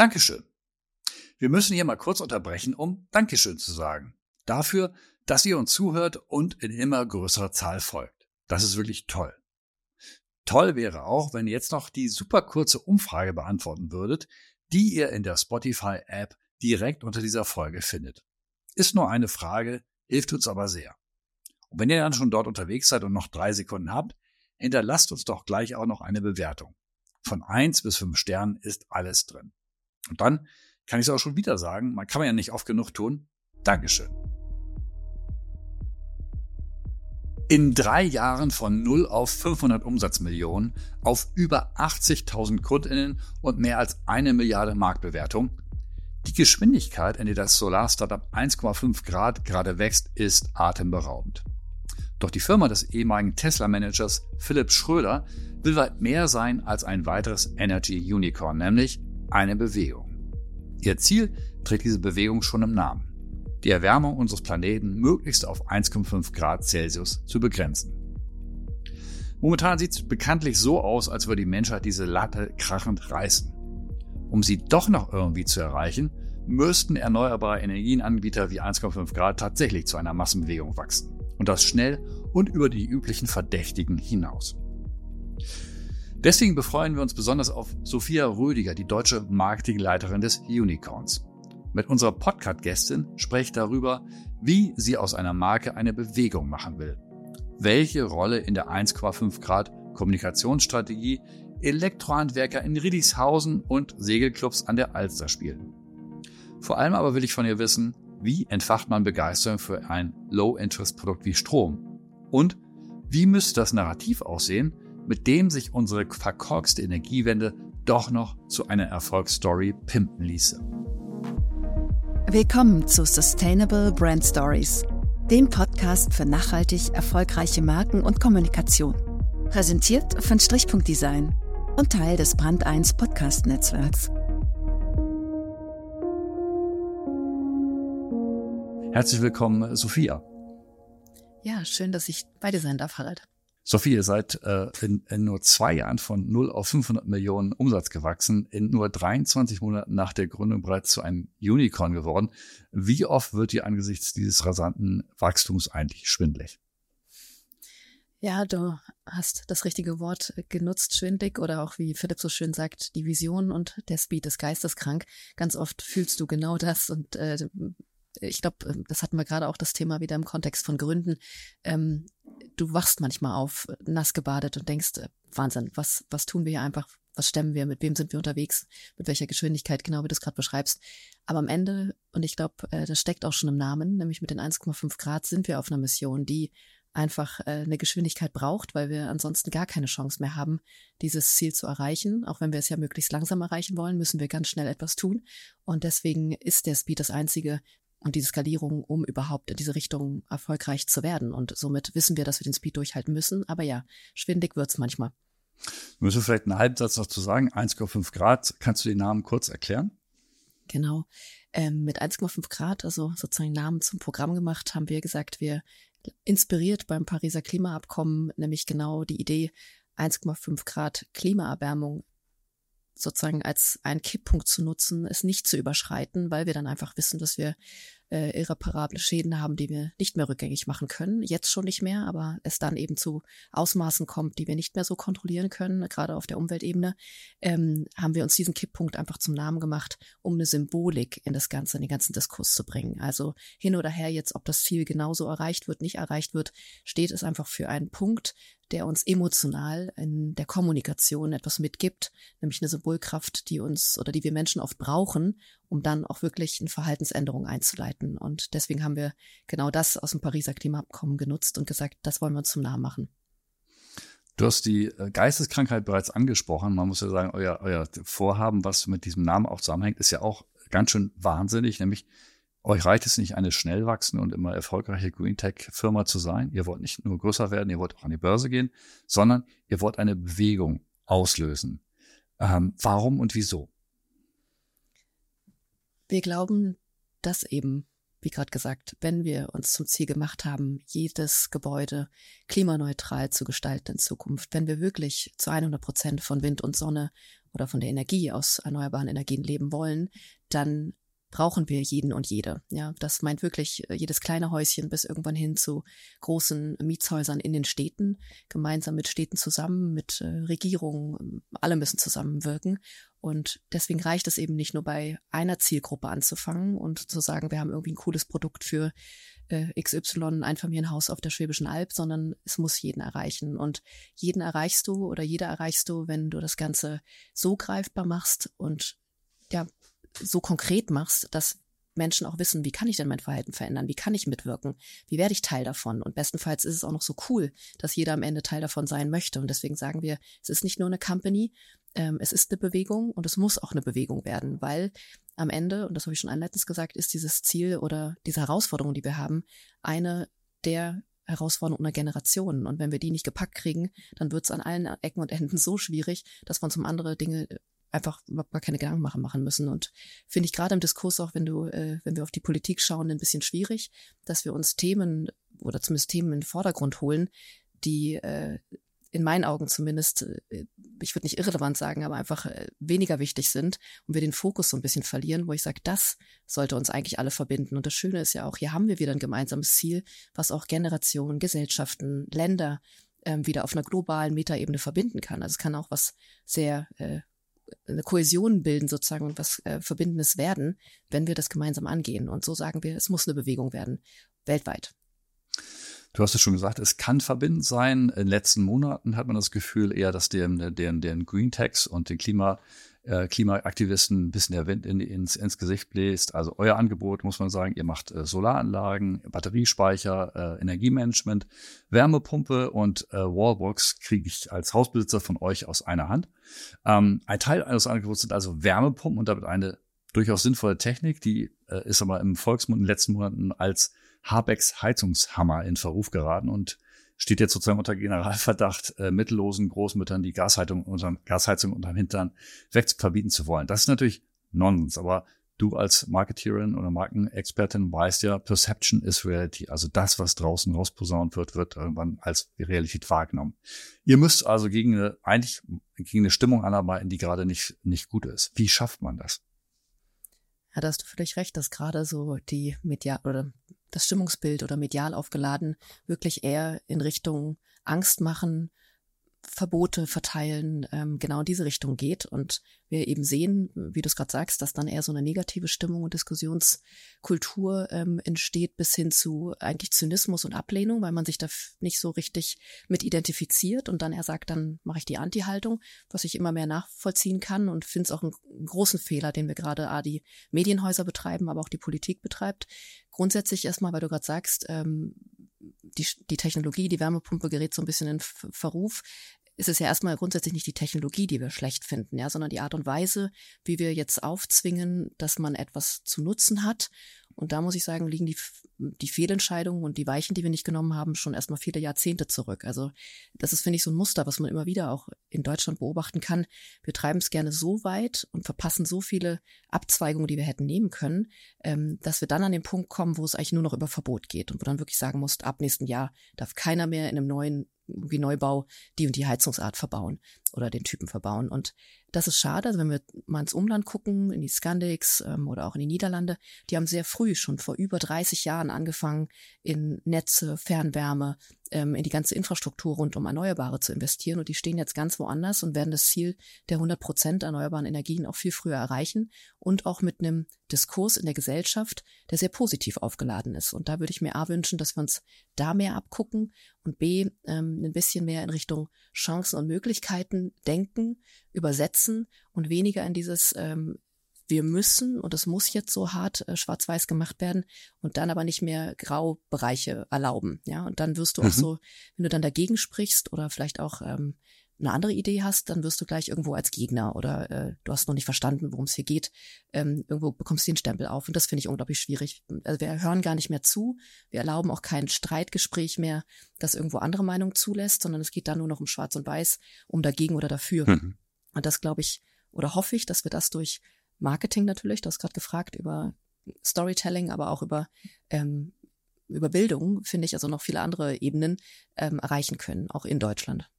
Dankeschön. Wir müssen hier mal kurz unterbrechen, um Dankeschön zu sagen. Dafür, dass ihr uns zuhört und in immer größerer Zahl folgt. Das ist wirklich toll. Toll wäre auch, wenn ihr jetzt noch die super kurze Umfrage beantworten würdet, die ihr in der Spotify-App direkt unter dieser Folge findet. Ist nur eine Frage, hilft uns aber sehr. Und wenn ihr dann schon dort unterwegs seid und noch drei Sekunden habt, hinterlasst uns doch gleich auch noch eine Bewertung. Von eins bis fünf Sternen ist alles drin. Und dann kann ich es auch schon wieder sagen, man kann ja nicht oft genug tun. Dankeschön. In drei Jahren von 0 auf 500 Umsatzmillionen, auf über 80.000 Kundinnen und mehr als eine Milliarde Marktbewertung. Die Geschwindigkeit, in der das Solar-Startup 1,5 Grad gerade wächst, ist atemberaubend. Doch die Firma des ehemaligen Tesla-Managers Philipp Schröder will weit mehr sein als ein weiteres Energy Unicorn, nämlich eine Bewegung. Ihr Ziel trägt diese Bewegung schon im Namen. Die Erwärmung unseres Planeten möglichst auf 1,5 Grad Celsius zu begrenzen. Momentan sieht es bekanntlich so aus, als würde die Menschheit diese Latte krachend reißen. Um sie doch noch irgendwie zu erreichen, müssten erneuerbare Energienanbieter wie 1,5 Grad tatsächlich zu einer Massenbewegung wachsen. Und das schnell und über die üblichen Verdächtigen hinaus. Deswegen befreuen wir uns besonders auf Sophia Rödiger, die deutsche Marketingleiterin des Unicorns. Mit unserer Podcast-Gästin spreche darüber, wie sie aus einer Marke eine Bewegung machen will. Welche Rolle in der 1,5 Grad Kommunikationsstrategie Elektrohandwerker in Riedishausen und Segelclubs an der Alster spielen. Vor allem aber will ich von ihr wissen, wie entfacht man Begeisterung für ein Low-Interest-Produkt wie Strom? Und wie müsste das Narrativ aussehen, mit dem sich unsere verkorkste Energiewende doch noch zu einer Erfolgsstory pimpen ließe. Willkommen zu Sustainable Brand Stories, dem Podcast für nachhaltig erfolgreiche Marken und Kommunikation. Präsentiert von Strichpunkt Design und Teil des Brand 1 Podcast Netzwerks. Herzlich willkommen, Sophia. Ja, schön, dass ich bei dir sein darf, Harald. Sophie, ihr seid äh, in, in nur zwei Jahren von 0 auf 500 Millionen Umsatz gewachsen, in nur 23 Monaten nach der Gründung bereits zu einem Unicorn geworden. Wie oft wird dir angesichts dieses rasanten Wachstums eigentlich schwindlig? Ja, du hast das richtige Wort genutzt, schwindlig oder auch wie Philipp so schön sagt, die Vision und der Speed ist geisteskrank. Ganz oft fühlst du genau das und äh, ich glaube, ähm, das hatten wir gerade auch das Thema wieder im Kontext von Gründen. Ähm, du wachst manchmal auf, nass gebadet und denkst, äh, Wahnsinn, was, was tun wir hier einfach? Was stemmen wir? Mit wem sind wir unterwegs? Mit welcher Geschwindigkeit? Genau wie du es gerade beschreibst. Aber am Ende, und ich glaube, äh, das steckt auch schon im Namen, nämlich mit den 1,5 Grad sind wir auf einer Mission, die einfach äh, eine Geschwindigkeit braucht, weil wir ansonsten gar keine Chance mehr haben, dieses Ziel zu erreichen. Auch wenn wir es ja möglichst langsam erreichen wollen, müssen wir ganz schnell etwas tun. Und deswegen ist der Speed das einzige, und die Skalierung, um überhaupt in diese Richtung erfolgreich zu werden. Und somit wissen wir, dass wir den Speed durchhalten müssen. Aber ja, schwindig wird's manchmal. Müssen wir vielleicht einen Halbsatz noch zu sagen? 1,5 Grad. Kannst du den Namen kurz erklären? Genau. Ähm, mit 1,5 Grad, also sozusagen Namen zum Programm gemacht, haben wir gesagt, wir inspiriert beim Pariser Klimaabkommen, nämlich genau die Idee, 1,5 Grad Klimaerwärmung sozusagen als einen Kipppunkt zu nutzen, es nicht zu überschreiten, weil wir dann einfach wissen, dass wir äh, irreparable Schäden haben, die wir nicht mehr rückgängig machen können. Jetzt schon nicht mehr, aber es dann eben zu Ausmaßen kommt, die wir nicht mehr so kontrollieren können, gerade auf der Umweltebene, ähm, haben wir uns diesen Kipppunkt einfach zum Namen gemacht, um eine Symbolik in das Ganze, in den ganzen Diskurs zu bringen. Also hin oder her jetzt, ob das Ziel genauso erreicht wird, nicht erreicht wird, steht es einfach für einen Punkt, der uns emotional in der Kommunikation etwas mitgibt, nämlich eine Symbolkraft, die uns oder die wir Menschen oft brauchen, um dann auch wirklich eine Verhaltensänderung einzuleiten. Und deswegen haben wir genau das aus dem Pariser Klimaabkommen genutzt und gesagt, das wollen wir uns zum Namen machen. Du hast die äh, Geisteskrankheit bereits angesprochen. Man muss ja sagen, euer, euer Vorhaben, was mit diesem Namen auch zusammenhängt, ist ja auch ganz schön wahnsinnig, nämlich euch reicht es nicht, eine schnell wachsende und immer erfolgreiche Green Tech-Firma zu sein. Ihr wollt nicht nur größer werden, ihr wollt auch an die Börse gehen, sondern ihr wollt eine Bewegung auslösen. Ähm, warum und wieso? Wir glauben, dass eben wie gerade gesagt, wenn wir uns zum Ziel gemacht haben, jedes Gebäude klimaneutral zu gestalten in Zukunft, wenn wir wirklich zu 100 Prozent von Wind und Sonne oder von der Energie aus erneuerbaren Energien leben wollen, dann brauchen wir jeden und jede. Ja, das meint wirklich äh, jedes kleine Häuschen bis irgendwann hin zu großen Mietshäusern in den Städten, gemeinsam mit Städten zusammen, mit äh, Regierungen. Alle müssen zusammenwirken. Und deswegen reicht es eben nicht nur bei einer Zielgruppe anzufangen und zu sagen, wir haben irgendwie ein cooles Produkt für äh, XY, ein Familienhaus auf der Schwäbischen Alb, sondern es muss jeden erreichen. Und jeden erreichst du oder jeder erreichst du, wenn du das Ganze so greifbar machst und ja, so konkret machst, dass Menschen auch wissen, wie kann ich denn mein Verhalten verändern? Wie kann ich mitwirken? Wie werde ich Teil davon? Und bestenfalls ist es auch noch so cool, dass jeder am Ende Teil davon sein möchte. Und deswegen sagen wir, es ist nicht nur eine Company, ähm, es ist eine Bewegung und es muss auch eine Bewegung werden, weil am Ende, und das habe ich schon einleitend gesagt, ist dieses Ziel oder diese Herausforderung, die wir haben, eine der Herausforderungen einer Generation. Und wenn wir die nicht gepackt kriegen, dann wird es an allen Ecken und Enden so schwierig, dass wir uns um andere Dinge einfach überhaupt gar keine Gedanken machen, machen müssen. Und finde ich gerade im Diskurs auch, wenn du, äh, wenn wir auf die Politik schauen, ein bisschen schwierig, dass wir uns Themen oder zumindest Themen in den Vordergrund holen, die äh, in meinen Augen zumindest, äh, ich würde nicht irrelevant sagen, aber einfach äh, weniger wichtig sind und wir den Fokus so ein bisschen verlieren, wo ich sage, das sollte uns eigentlich alle verbinden. Und das Schöne ist ja auch, hier haben wir wieder ein gemeinsames Ziel, was auch Generationen, Gesellschaften, Länder ähm, wieder auf einer globalen Metaebene verbinden kann. Also es kann auch was sehr äh, eine Kohäsion bilden sozusagen und was äh, Verbindendes werden, wenn wir das gemeinsam angehen. Und so sagen wir, es muss eine Bewegung werden, weltweit. Du hast es schon gesagt, es kann verbindend sein. In den letzten Monaten hat man das Gefühl eher, dass den, den, den Green Tax und den Klima, äh, Klimaaktivisten ein bisschen der Wind in, ins, ins Gesicht bläst. Also euer Angebot, muss man sagen, ihr macht äh, Solaranlagen, Batteriespeicher, äh, Energiemanagement, Wärmepumpe und äh, Wallbox kriege ich als Hausbesitzer von euch aus einer Hand. Ähm, ein Teil eines Angebots sind also Wärmepumpen und damit eine durchaus sinnvolle Technik, die äh, ist aber im Volksmund in den letzten Monaten als Habecks Heizungshammer in Verruf geraten und steht jetzt sozusagen unter Generalverdacht, äh, mittellosen Großmüttern die Gasheizung unterm, Gasheizung unterm Hintern wegverbieten zu wollen. Das ist natürlich Nonsens, aber du als Marketeerin oder Markenexpertin weißt ja, Perception is Reality. Also das, was draußen rausposaunt wird, wird irgendwann als Realität wahrgenommen. Ihr müsst also gegen eine, eigentlich gegen eine Stimmung anarbeiten, die gerade nicht, nicht gut ist. Wie schafft man das? Ja, da hast du völlig recht, dass gerade so die Media oder das Stimmungsbild oder medial aufgeladen wirklich eher in Richtung Angst machen, Verbote verteilen, ähm, genau in diese Richtung geht. Und wir eben sehen, wie du es gerade sagst, dass dann eher so eine negative Stimmung und Diskussionskultur ähm, entsteht, bis hin zu eigentlich Zynismus und Ablehnung, weil man sich da nicht so richtig mit identifiziert und dann er sagt, dann mache ich die Anti-Haltung, was ich immer mehr nachvollziehen kann und finde es auch einen, großen Fehler, den wir gerade A, die Medienhäuser betreiben, aber auch die Politik betreibt. Grundsätzlich erstmal, weil du gerade sagst, ähm, die, die Technologie, die Wärmepumpe gerät so ein bisschen in Verruf. Ist es ja erstmal grundsätzlich nicht die Technologie, die wir schlecht finden, ja, sondern die Art und Weise, wie wir jetzt aufzwingen, dass man etwas zu nutzen hat und da muss ich sagen, liegen die, die Fehlentscheidungen und die Weichen, die wir nicht genommen haben, schon erstmal viele Jahrzehnte zurück. Also das ist, finde ich, so ein Muster, was man immer wieder auch in Deutschland beobachten kann. Wir treiben es gerne so weit und verpassen so viele Abzweigungen, die wir hätten nehmen können, ähm, dass wir dann an den Punkt kommen, wo es eigentlich nur noch über Verbot geht und wo dann wirklich sagen muss, ab nächsten Jahr darf keiner mehr in einem neuen wie Neubau die und die Heizungsart verbauen oder den Typen verbauen. Und das ist schade. Also wenn wir mal ins Umland gucken, in die Scandics ähm, oder auch in die Niederlande, die haben sehr früh, schon vor über 30 Jahren angefangen, in Netze, Fernwärme, ähm, in die ganze Infrastruktur rund um Erneuerbare zu investieren. Und die stehen jetzt ganz woanders und werden das Ziel der 100 Prozent erneuerbaren Energien auch viel früher erreichen und auch mit einem Diskurs in der Gesellschaft, der sehr positiv aufgeladen ist. Und da würde ich mir A wünschen, dass wir uns da mehr abgucken und B ähm, ein bisschen mehr in Richtung Chancen und Möglichkeiten denken, übersetzen und weniger in dieses ähm, wir müssen und es muss jetzt so hart äh, schwarz-weiß gemacht werden und dann aber nicht mehr Graubereiche erlauben. Ja, und dann wirst du mhm. auch so, wenn du dann dagegen sprichst oder vielleicht auch ähm, eine andere Idee hast, dann wirst du gleich irgendwo als Gegner oder äh, du hast noch nicht verstanden, worum es hier geht. Ähm, irgendwo bekommst du den Stempel auf und das finde ich unglaublich schwierig. Also wir hören gar nicht mehr zu, wir erlauben auch kein Streitgespräch mehr, das irgendwo andere Meinungen zulässt, sondern es geht dann nur noch um Schwarz und Weiß, um dagegen oder dafür. Mhm. Und das glaube ich oder hoffe ich, dass wir das durch Marketing natürlich, du hast gerade gefragt über Storytelling, aber auch über ähm, über Bildung, finde ich, also noch viele andere Ebenen ähm, erreichen können, auch in Deutschland.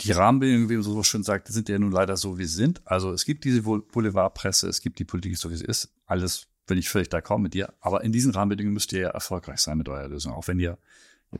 Die Rahmenbedingungen, wie man so schön sagt, sind ja nun leider so, wie sie sind. Also es gibt diese Boulevardpresse, es gibt die Politik so, wie sie ist. Alles bin ich völlig d'accord mit dir. Aber in diesen Rahmenbedingungen müsst ihr ja erfolgreich sein mit eurer Lösung, auch wenn ihr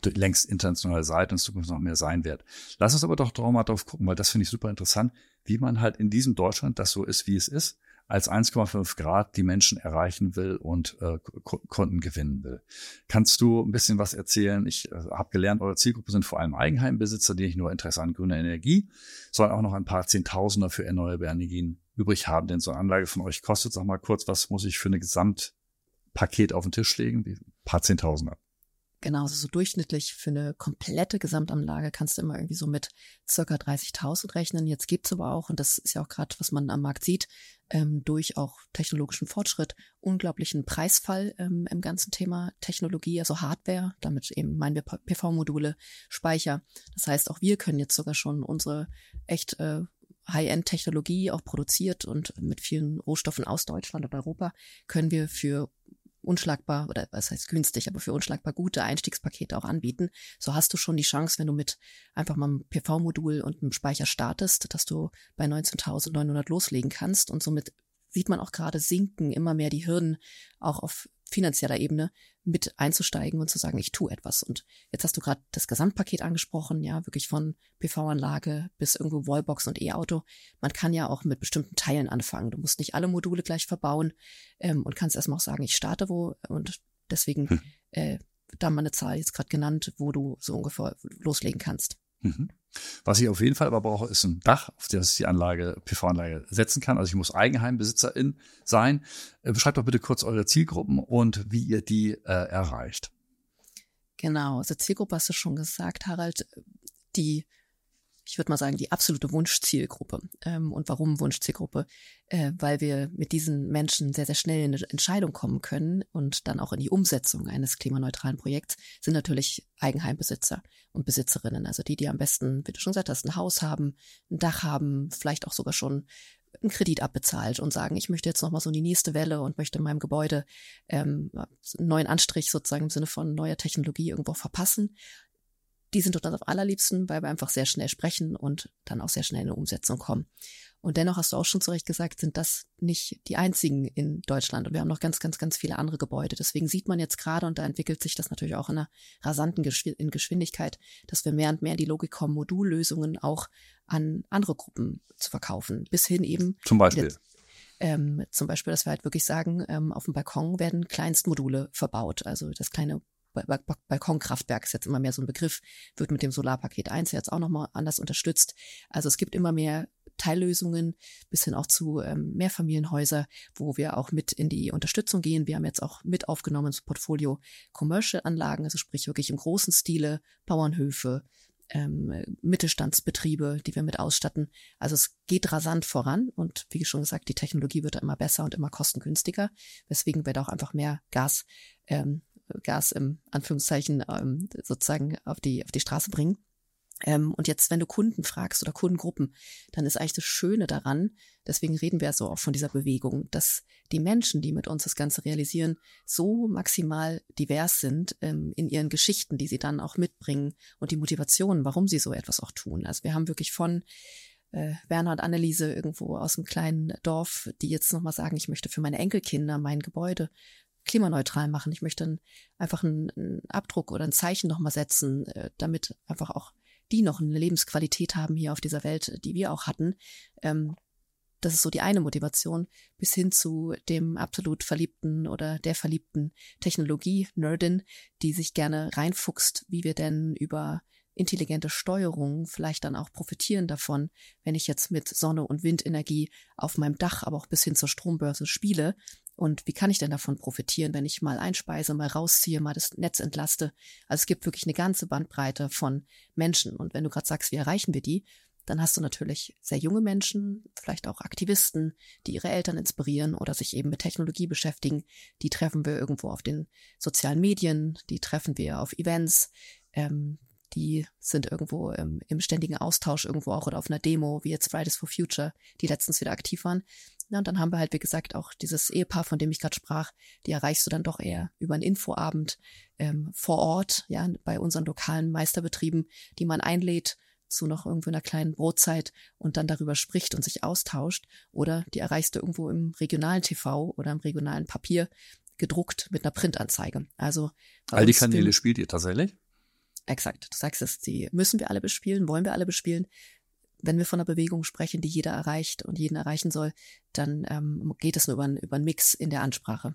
längst international seid und in Zukunft noch mehr sein wird. Lass uns aber doch mal drauf gucken, weil das finde ich super interessant, wie man halt in diesem Deutschland, das so ist, wie es ist, als 1,5 Grad die Menschen erreichen will und äh, Kunden gewinnen will. Kannst du ein bisschen was erzählen? Ich äh, habe gelernt, eure Zielgruppe sind vor allem Eigenheimbesitzer, die nicht nur Interesse an grüner Energie, sondern auch noch ein paar Zehntausender für erneuerbare Energien übrig haben. Denn so eine Anlage von euch kostet, sag mal kurz, was muss ich für ein Gesamtpaket auf den Tisch legen? Ein paar Zehntausender. Genau, also so durchschnittlich für eine komplette Gesamtanlage kannst du immer irgendwie so mit circa 30.000 rechnen. Jetzt gibt's aber auch, und das ist ja auch gerade, was man am Markt sieht, ähm, durch auch technologischen Fortschritt, unglaublichen Preisfall ähm, im ganzen Thema Technologie, also Hardware, damit eben meinen wir PV-Module, Speicher. Das heißt, auch wir können jetzt sogar schon unsere echt äh, High-End-Technologie auch produziert und mit vielen Rohstoffen aus Deutschland und Europa können wir für unschlagbar oder was heißt günstig, aber für unschlagbar gute Einstiegspakete auch anbieten. So hast du schon die Chance, wenn du mit einfach mal einem PV-Modul und einem Speicher startest, dass du bei 19.900 loslegen kannst und somit sieht man auch gerade sinken immer mehr die Hürden auch auf finanzieller Ebene mit einzusteigen und zu sagen, ich tue etwas. Und jetzt hast du gerade das Gesamtpaket angesprochen, ja, wirklich von PV-Anlage bis irgendwo Wallbox und E-Auto. Man kann ja auch mit bestimmten Teilen anfangen. Du musst nicht alle Module gleich verbauen ähm, und kannst erstmal auch sagen, ich starte wo und deswegen hm. äh, da mal eine Zahl jetzt gerade genannt, wo du so ungefähr loslegen kannst. Mhm. Was ich auf jeden Fall aber brauche, ist ein Dach, auf das ich die Anlage, PV-Anlage setzen kann. Also ich muss Eigenheimbesitzerin sein. Äh, beschreibt doch bitte kurz eure Zielgruppen und wie ihr die äh, erreicht. Genau, also Zielgruppe hast du schon gesagt, Harald. Die ich würde mal sagen, die absolute Wunschzielgruppe. Ähm, und warum Wunschzielgruppe? Äh, weil wir mit diesen Menschen sehr, sehr schnell in eine Entscheidung kommen können und dann auch in die Umsetzung eines klimaneutralen Projekts sind natürlich Eigenheimbesitzer und Besitzerinnen. Also die, die am besten, wie du schon gesagt hast, ein Haus haben, ein Dach haben, vielleicht auch sogar schon einen Kredit abbezahlt und sagen, ich möchte jetzt nochmal so in die nächste Welle und möchte in meinem Gebäude ähm, einen neuen Anstrich sozusagen im Sinne von neuer Technologie irgendwo verpassen die sind dort am allerliebsten, weil wir einfach sehr schnell sprechen und dann auch sehr schnell in eine Umsetzung kommen. Und dennoch hast du auch schon zu Recht gesagt, sind das nicht die einzigen in Deutschland. Und wir haben noch ganz, ganz, ganz viele andere Gebäude. Deswegen sieht man jetzt gerade, und da entwickelt sich das natürlich auch in einer rasanten Geschwindigkeit, dass wir mehr und mehr in die Logik kommen, Modullösungen auch an andere Gruppen zu verkaufen. Bis hin eben. Zum Beispiel. Ähm, zum Beispiel, dass wir halt wirklich sagen, ähm, auf dem Balkon werden Kleinstmodule verbaut. Also das kleine Balkonkraftwerk ist jetzt immer mehr so ein Begriff, wird mit dem Solarpaket 1 jetzt auch nochmal anders unterstützt. Also es gibt immer mehr Teillösungen bis hin auch zu ähm, Mehrfamilienhäuser, wo wir auch mit in die Unterstützung gehen. Wir haben jetzt auch mit aufgenommen ins Portfolio Commercial-Anlagen, also sprich wirklich im großen Stile, Bauernhöfe, ähm, Mittelstandsbetriebe, die wir mit ausstatten. Also es geht rasant voran und wie schon gesagt, die Technologie wird immer besser und immer kostengünstiger, weswegen wir da auch einfach mehr Gas ähm, Gas im Anführungszeichen ähm, sozusagen auf die, auf die Straße bringen. Ähm, und jetzt, wenn du Kunden fragst oder Kundengruppen, dann ist eigentlich das Schöne daran, deswegen reden wir so auch von dieser Bewegung, dass die Menschen, die mit uns das Ganze realisieren, so maximal divers sind ähm, in ihren Geschichten, die sie dann auch mitbringen und die Motivationen, warum sie so etwas auch tun. Also wir haben wirklich von äh, Werner und Anneliese irgendwo aus einem kleinen Dorf, die jetzt nochmal sagen, ich möchte für meine Enkelkinder mein Gebäude klimaneutral machen. Ich möchte ein, einfach einen, einen, Abdruck oder ein Zeichen nochmal setzen, äh, damit einfach auch die noch eine Lebensqualität haben hier auf dieser Welt, die wir auch hatten. Ähm, das ist so die eine Motivation, bis hin zu dem absolut verliebten oder der verliebten Technologie-Nerdin, die sich gerne reinfuchst, wie wir denn über intelligente Steuerung vielleicht dann auch profitieren davon, wenn ich jetzt mit Sonne- und Windenergie auf meinem Dach, aber auch bis hin zur Strombörse spiele. Und wie kann ich denn davon profitieren, wenn ich mal einspeise, mal rausziehe, mal das Netz entlaste? Also es gibt wirklich eine ganze Bandbreite von Menschen. Und wenn du gerade sagst, wie erreichen wir die, dann hast du natürlich sehr junge Menschen, vielleicht auch Aktivisten, die ihre Eltern inspirieren oder sich eben mit Technologie beschäftigen. Die treffen wir irgendwo auf den sozialen Medien, die treffen wir auf Events. Ähm, die sind irgendwo im, im, ständigen Austausch irgendwo auch oder auf einer Demo, wie jetzt Fridays for Future, die letztens wieder aktiv waren. Ja, und dann haben wir halt, wie gesagt, auch dieses Ehepaar, von dem ich gerade sprach, die erreichst du dann doch eher über einen Infoabend ähm, vor Ort, ja, bei unseren lokalen Meisterbetrieben, die man einlädt zu noch irgendwo einer kleinen Brotzeit und dann darüber spricht und sich austauscht. Oder die erreichst du irgendwo im regionalen TV oder im regionalen Papier gedruckt mit einer Printanzeige. Also all die Kanäle spielt ihr tatsächlich? Exakt. Du sagst es, die müssen wir alle bespielen, wollen wir alle bespielen. Wenn wir von einer Bewegung sprechen, die jeder erreicht und jeden erreichen soll, dann ähm, geht es nur über, über einen Mix in der Ansprache.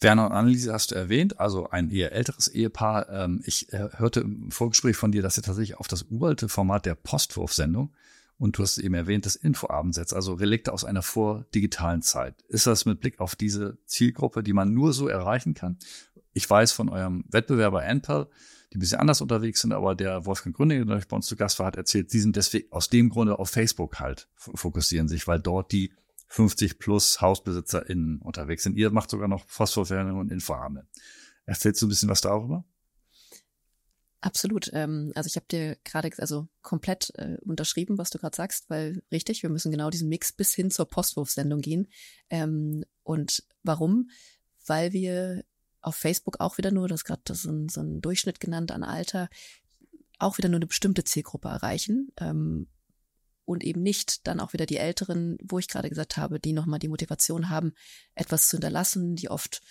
Werner und Anneliese hast du erwähnt, also ein eher älteres Ehepaar. Ähm, ich äh, hörte im Vorgespräch von dir, dass ihr tatsächlich auf das uralte Format der Postwurfsendung und du hast eben erwähnt, das Infoabend setzt, also Relikte aus einer vordigitalen Zeit. Ist das mit Blick auf diese Zielgruppe, die man nur so erreichen kann? Ich weiß von eurem Wettbewerber Enpal, die ein bisschen anders unterwegs sind, aber der Wolfgang Gründing, der bei uns zu Gast war, hat erzählt, sie sind deswegen aus dem Grunde auf Facebook halt fokussieren sich, weil dort die 50 plus HausbesitzerInnen unterwegs sind. Ihr macht sogar noch Phosphorferne und Infoabende. Erzählst du ein bisschen was darüber? Absolut. Ähm, also ich habe dir gerade also komplett äh, unterschrieben, was du gerade sagst, weil richtig, wir müssen genau diesen Mix bis hin zur Postwurfsendung gehen. Ähm, und warum? Weil wir auf Facebook auch wieder nur, das gerade so, ein, so ein Durchschnitt genannt an Alter, auch wieder nur eine bestimmte Zielgruppe erreichen. Ähm, und eben nicht dann auch wieder die Älteren, wo ich gerade gesagt habe, die nochmal die Motivation haben, etwas zu hinterlassen, die oft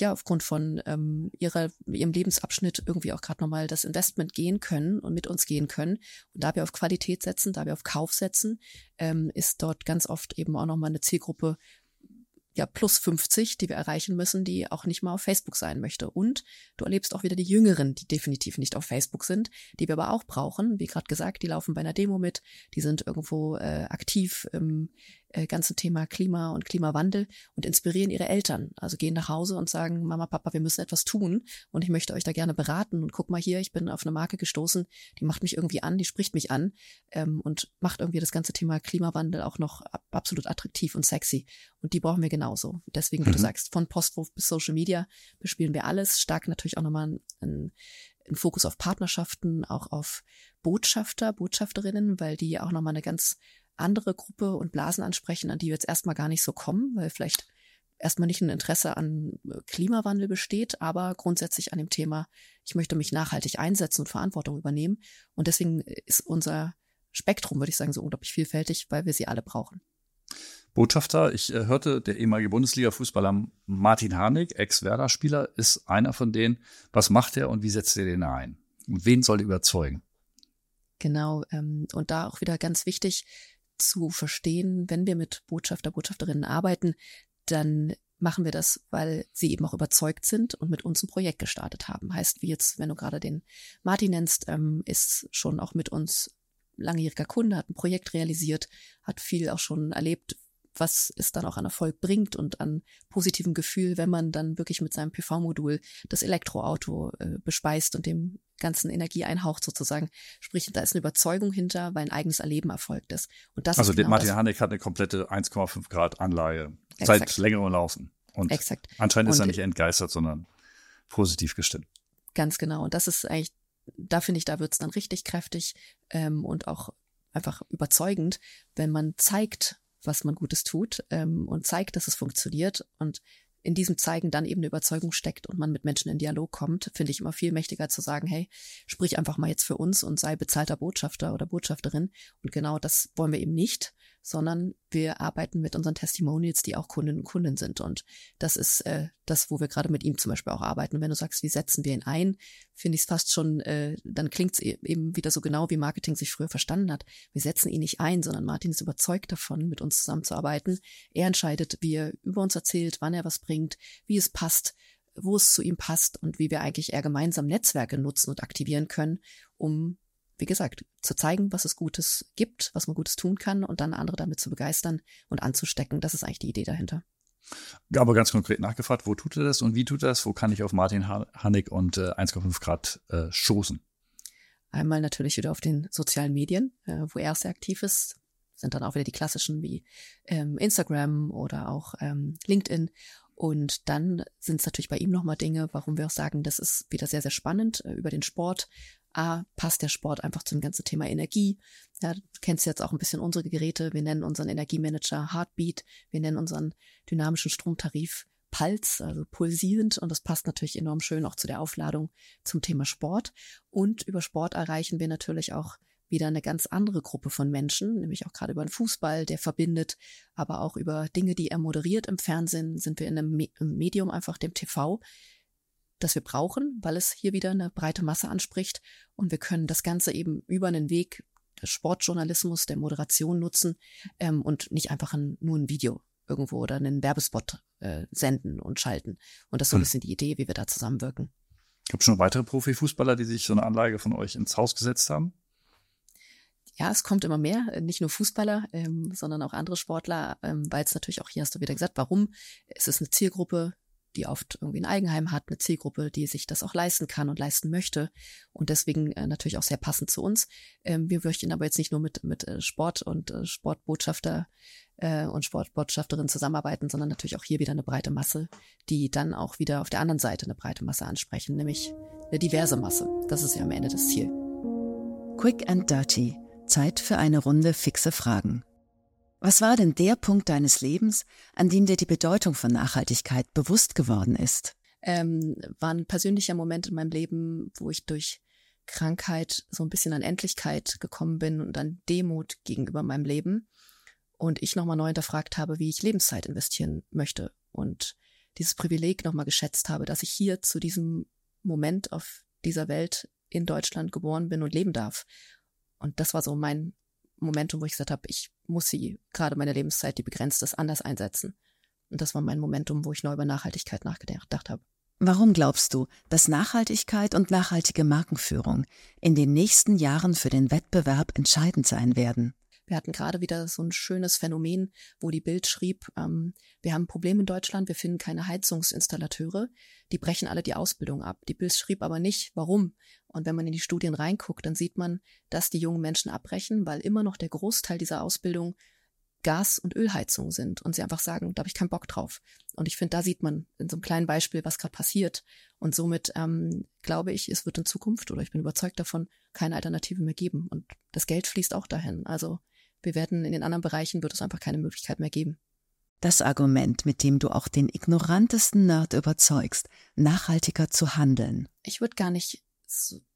ja aufgrund von ähm, ihrer, ihrem Lebensabschnitt irgendwie auch gerade nochmal das Investment gehen können und mit uns gehen können. Und da wir auf Qualität setzen, da wir auf Kauf setzen, ähm, ist dort ganz oft eben auch nochmal eine Zielgruppe, ja, plus 50, die wir erreichen müssen, die auch nicht mal auf Facebook sein möchte. Und du erlebst auch wieder die Jüngeren, die definitiv nicht auf Facebook sind, die wir aber auch brauchen. Wie gerade gesagt, die laufen bei einer Demo mit, die sind irgendwo äh, aktiv im äh, ganzen Thema Klima und Klimawandel und inspirieren ihre Eltern. Also gehen nach Hause und sagen, Mama, Papa, wir müssen etwas tun und ich möchte euch da gerne beraten und guck mal hier, ich bin auf eine Marke gestoßen, die macht mich irgendwie an, die spricht mich an ähm, und macht irgendwie das ganze Thema Klimawandel auch noch absolut attraktiv und sexy. Und die brauchen wir genauso. Deswegen, wie mhm. du sagst, von Postwurf bis Social Media bespielen wir alles. Stark natürlich auch nochmal ein, ein Fokus auf Partnerschaften, auch auf Botschafter, Botschafterinnen, weil die auch nochmal eine ganz andere Gruppe und Blasen ansprechen, an die wir jetzt erstmal gar nicht so kommen, weil vielleicht erstmal nicht ein Interesse an äh, Klimawandel besteht, aber grundsätzlich an dem Thema, ich möchte mich nachhaltig einsetzen und Verantwortung übernehmen. Und deswegen ist unser Spektrum, würde ich sagen, so unglaublich vielfältig, weil wir sie alle brauchen. Botschafter, ich äh, hörte, der ehemalige Bundesliga-Fußballer Martin Harnik, Ex-Werder-Spieler, ist einer von denen. Was macht er und wie setzt er den ein? Und wen soll er überzeugen? Genau, ähm, und da auch wieder ganz wichtig, zu verstehen, wenn wir mit Botschafter, Botschafterinnen arbeiten, dann machen wir das, weil sie eben auch überzeugt sind und mit uns ein Projekt gestartet haben. Heißt, wie jetzt, wenn du gerade den Martin nennst, ähm, ist schon auch mit uns langjähriger Kunde, hat ein Projekt realisiert, hat viel auch schon erlebt, was es dann auch an Erfolg bringt und an positivem Gefühl, wenn man dann wirklich mit seinem PV-Modul das Elektroauto äh, bespeist und dem ganzen Energie einhaucht sozusagen. Sprich, da ist eine Überzeugung hinter, weil ein eigenes Erleben erfolgt ist. Und das also ist genau Martin das. Haneck hat eine komplette 1,5 Grad Anleihe seit längerem Laufen. Und Exakt. anscheinend ist und er nicht entgeistert, sondern positiv gestimmt. Ganz genau. Und das ist eigentlich, da finde ich, da wird es dann richtig kräftig ähm, und auch einfach überzeugend, wenn man zeigt, was man Gutes tut ähm, und zeigt, dass es funktioniert und in diesem Zeigen dann eben eine Überzeugung steckt und man mit Menschen in Dialog kommt, finde ich immer viel mächtiger zu sagen, hey, sprich einfach mal jetzt für uns und sei bezahlter Botschafter oder Botschafterin. Und genau das wollen wir eben nicht, sondern wir arbeiten mit unseren Testimonials, die auch Kundinnen und Kunden sind. Und das ist äh, das, wo wir gerade mit ihm zum Beispiel auch arbeiten. Und wenn du sagst, wie setzen wir ihn ein, finde ich es fast schon, äh, dann klingt es eben wieder so genau, wie Marketing sich früher verstanden hat. Wir setzen ihn nicht ein, sondern Martin ist überzeugt davon, mit uns zusammenzuarbeiten. Er entscheidet, wie er über uns erzählt, wann er was bringt, wie es passt wo es zu ihm passt und wie wir eigentlich eher gemeinsam Netzwerke nutzen und aktivieren können, um wie gesagt, zu zeigen, was es Gutes gibt, was man Gutes tun kann und dann andere damit zu begeistern und anzustecken. Das ist eigentlich die Idee dahinter. Aber ganz konkret nachgefragt, wo tut er das und wie tut er das? Wo kann ich auf Martin Hannig und äh, 1,5 Grad äh, stoßen? Einmal natürlich wieder auf den sozialen Medien, äh, wo er sehr aktiv ist. Sind dann auch wieder die klassischen wie ähm, Instagram oder auch ähm, LinkedIn. Und dann sind es natürlich bei ihm nochmal Dinge, warum wir auch sagen, das ist wieder sehr, sehr spannend äh, über den Sport A, passt der Sport einfach zum ganzen Thema Energie. Ja, du kennst jetzt auch ein bisschen unsere Geräte. Wir nennen unseren Energiemanager Heartbeat. Wir nennen unseren dynamischen Stromtarif Puls, also pulsierend. Und das passt natürlich enorm schön auch zu der Aufladung zum Thema Sport. Und über Sport erreichen wir natürlich auch wieder eine ganz andere Gruppe von Menschen, nämlich auch gerade über den Fußball, der verbindet, aber auch über Dinge, die er moderiert im Fernsehen, sind wir in einem Medium einfach dem TV, das wir brauchen, weil es hier wieder eine breite Masse anspricht und wir können das Ganze eben über einen Weg des Sportjournalismus, der Moderation nutzen ähm, und nicht einfach ein, nur ein Video irgendwo oder einen Werbespot äh, senden und schalten. Und das ist so ein bisschen die Idee, wie wir da zusammenwirken. Gibt es schon weitere Profifußballer, die sich so eine Anlage von euch ins Haus gesetzt haben? Ja, es kommt immer mehr, äh, nicht nur Fußballer, ähm, sondern auch andere Sportler, ähm, weil es natürlich auch hier hast du wieder gesagt, warum? Es ist eine Zielgruppe, die oft irgendwie ein Eigenheim hat, eine Zielgruppe, die sich das auch leisten kann und leisten möchte und deswegen äh, natürlich auch sehr passend zu uns. Ähm, wir möchten aber jetzt nicht nur mit, mit äh, Sport und äh, Sportbotschafter äh, und Sportbotschafterinnen zusammenarbeiten, sondern natürlich auch hier wieder eine breite Masse, die dann auch wieder auf der anderen Seite eine breite Masse ansprechen, nämlich eine diverse Masse. Das ist ja am Ende das Ziel. Quick and Dirty. Zeit für eine Runde fixe Fragen. Was war denn der Punkt deines Lebens, an dem dir die Bedeutung von Nachhaltigkeit bewusst geworden ist? Ähm, war ein persönlicher Moment in meinem Leben, wo ich durch Krankheit so ein bisschen an Endlichkeit gekommen bin und an Demut gegenüber meinem Leben und ich nochmal neu hinterfragt habe, wie ich Lebenszeit investieren möchte und dieses Privileg nochmal geschätzt habe, dass ich hier zu diesem Moment auf dieser Welt in Deutschland geboren bin und leben darf. Und das war so mein Momentum, wo ich gesagt habe, ich muss sie, gerade meine Lebenszeit, die begrenzt ist, anders einsetzen. Und das war mein Momentum, wo ich neu über Nachhaltigkeit nachgedacht habe. Warum glaubst du, dass Nachhaltigkeit und nachhaltige Markenführung in den nächsten Jahren für den Wettbewerb entscheidend sein werden? Wir hatten gerade wieder so ein schönes Phänomen, wo die Bild schrieb, ähm, wir haben ein Problem in Deutschland, wir finden keine Heizungsinstallateure, die brechen alle die Ausbildung ab. Die Bild schrieb aber nicht, warum. Und wenn man in die Studien reinguckt, dann sieht man, dass die jungen Menschen abbrechen, weil immer noch der Großteil dieser Ausbildung Gas- und Ölheizung sind und sie einfach sagen, da habe ich keinen Bock drauf. Und ich finde, da sieht man in so einem kleinen Beispiel, was gerade passiert. Und somit ähm, glaube ich, es wird in Zukunft, oder ich bin überzeugt davon, keine Alternative mehr geben. Und das Geld fließt auch dahin. Also wir werden in den anderen Bereichen wird es einfach keine Möglichkeit mehr geben. Das Argument, mit dem du auch den ignorantesten Nerd überzeugst, nachhaltiger zu handeln. Ich würde gar nicht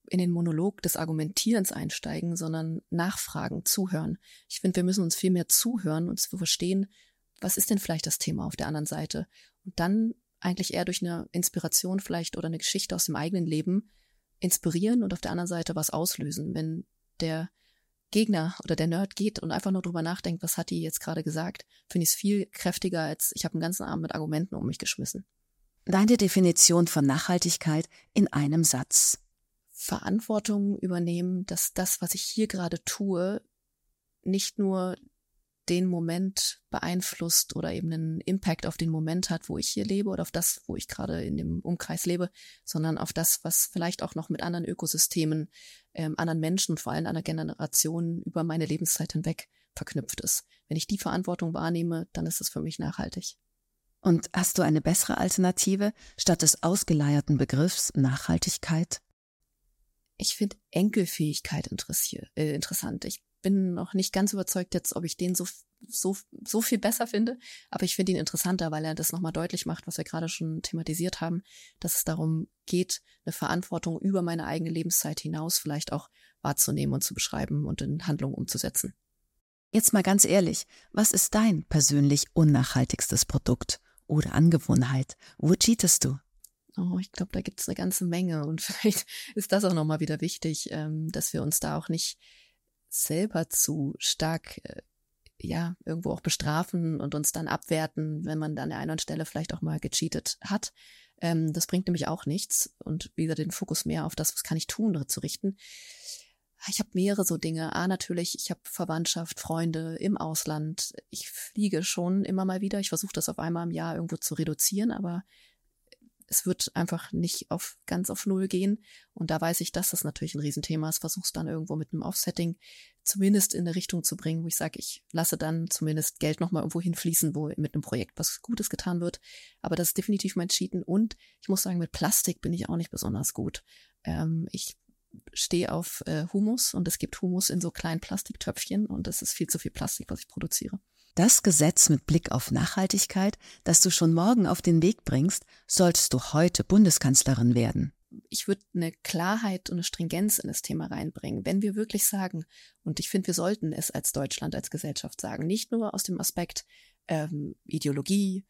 in den Monolog des Argumentierens einsteigen, sondern nachfragen, zuhören. Ich finde, wir müssen uns viel mehr zuhören und verstehen, was ist denn vielleicht das Thema auf der anderen Seite? Und dann eigentlich eher durch eine Inspiration vielleicht oder eine Geschichte aus dem eigenen Leben inspirieren und auf der anderen Seite was auslösen. Wenn der Gegner oder der Nerd geht und einfach nur drüber nachdenkt, was hat die jetzt gerade gesagt, finde ich es viel kräftiger, als ich habe einen ganzen Abend mit Argumenten um mich geschmissen. Deine Definition von Nachhaltigkeit in einem Satz. Verantwortung übernehmen, dass das, was ich hier gerade tue, nicht nur den Moment beeinflusst oder eben einen Impact auf den Moment hat, wo ich hier lebe oder auf das, wo ich gerade in dem Umkreis lebe, sondern auf das, was vielleicht auch noch mit anderen Ökosystemen, ähm, anderen Menschen, vor allem einer Generation über meine Lebenszeit hinweg verknüpft ist. Wenn ich die Verantwortung wahrnehme, dann ist es für mich nachhaltig. Und hast du eine bessere Alternative statt des ausgeleierten Begriffs Nachhaltigkeit? Ich finde Enkelfähigkeit äh, interessant. Ich bin noch nicht ganz überzeugt jetzt, ob ich den so, so, so viel besser finde, aber ich finde ihn interessanter, weil er das nochmal deutlich macht, was wir gerade schon thematisiert haben, dass es darum geht, eine Verantwortung über meine eigene Lebenszeit hinaus vielleicht auch wahrzunehmen und zu beschreiben und in Handlungen umzusetzen. Jetzt mal ganz ehrlich, was ist dein persönlich unnachhaltigstes Produkt oder Angewohnheit? Wo cheatest du? Oh, ich glaube, da gibt es eine ganze Menge und vielleicht ist das auch nochmal wieder wichtig, ähm, dass wir uns da auch nicht selber zu stark äh, ja irgendwo auch bestrafen und uns dann abwerten, wenn man an der einen Stelle vielleicht auch mal gecheatet hat. Ähm, das bringt nämlich auch nichts und wieder den Fokus mehr auf das, was kann ich tun, zu richten. Ich habe mehrere so Dinge. A, natürlich, ich habe Verwandtschaft, Freunde im Ausland. Ich fliege schon immer mal wieder. Ich versuche das auf einmal im Jahr irgendwo zu reduzieren, aber es wird einfach nicht auf ganz auf Null gehen. Und da weiß ich, dass das natürlich ein Riesenthema ist. Versuch's dann irgendwo mit einem Offsetting zumindest in eine Richtung zu bringen, wo ich sage, ich lasse dann zumindest Geld nochmal irgendwo hinfließen, wo mit einem Projekt was Gutes getan wird. Aber das ist definitiv mein Cheaten. Und ich muss sagen, mit Plastik bin ich auch nicht besonders gut. Ähm, ich stehe auf äh, Humus und es gibt Humus in so kleinen Plastiktöpfchen und es ist viel zu viel Plastik, was ich produziere. Das Gesetz mit Blick auf Nachhaltigkeit, das du schon morgen auf den Weg bringst, solltest du heute Bundeskanzlerin werden. Ich würde eine Klarheit und eine Stringenz in das Thema reinbringen. Wenn wir wirklich sagen, und ich finde, wir sollten es als Deutschland, als Gesellschaft sagen, nicht nur aus dem Aspekt ähm, Ideologie,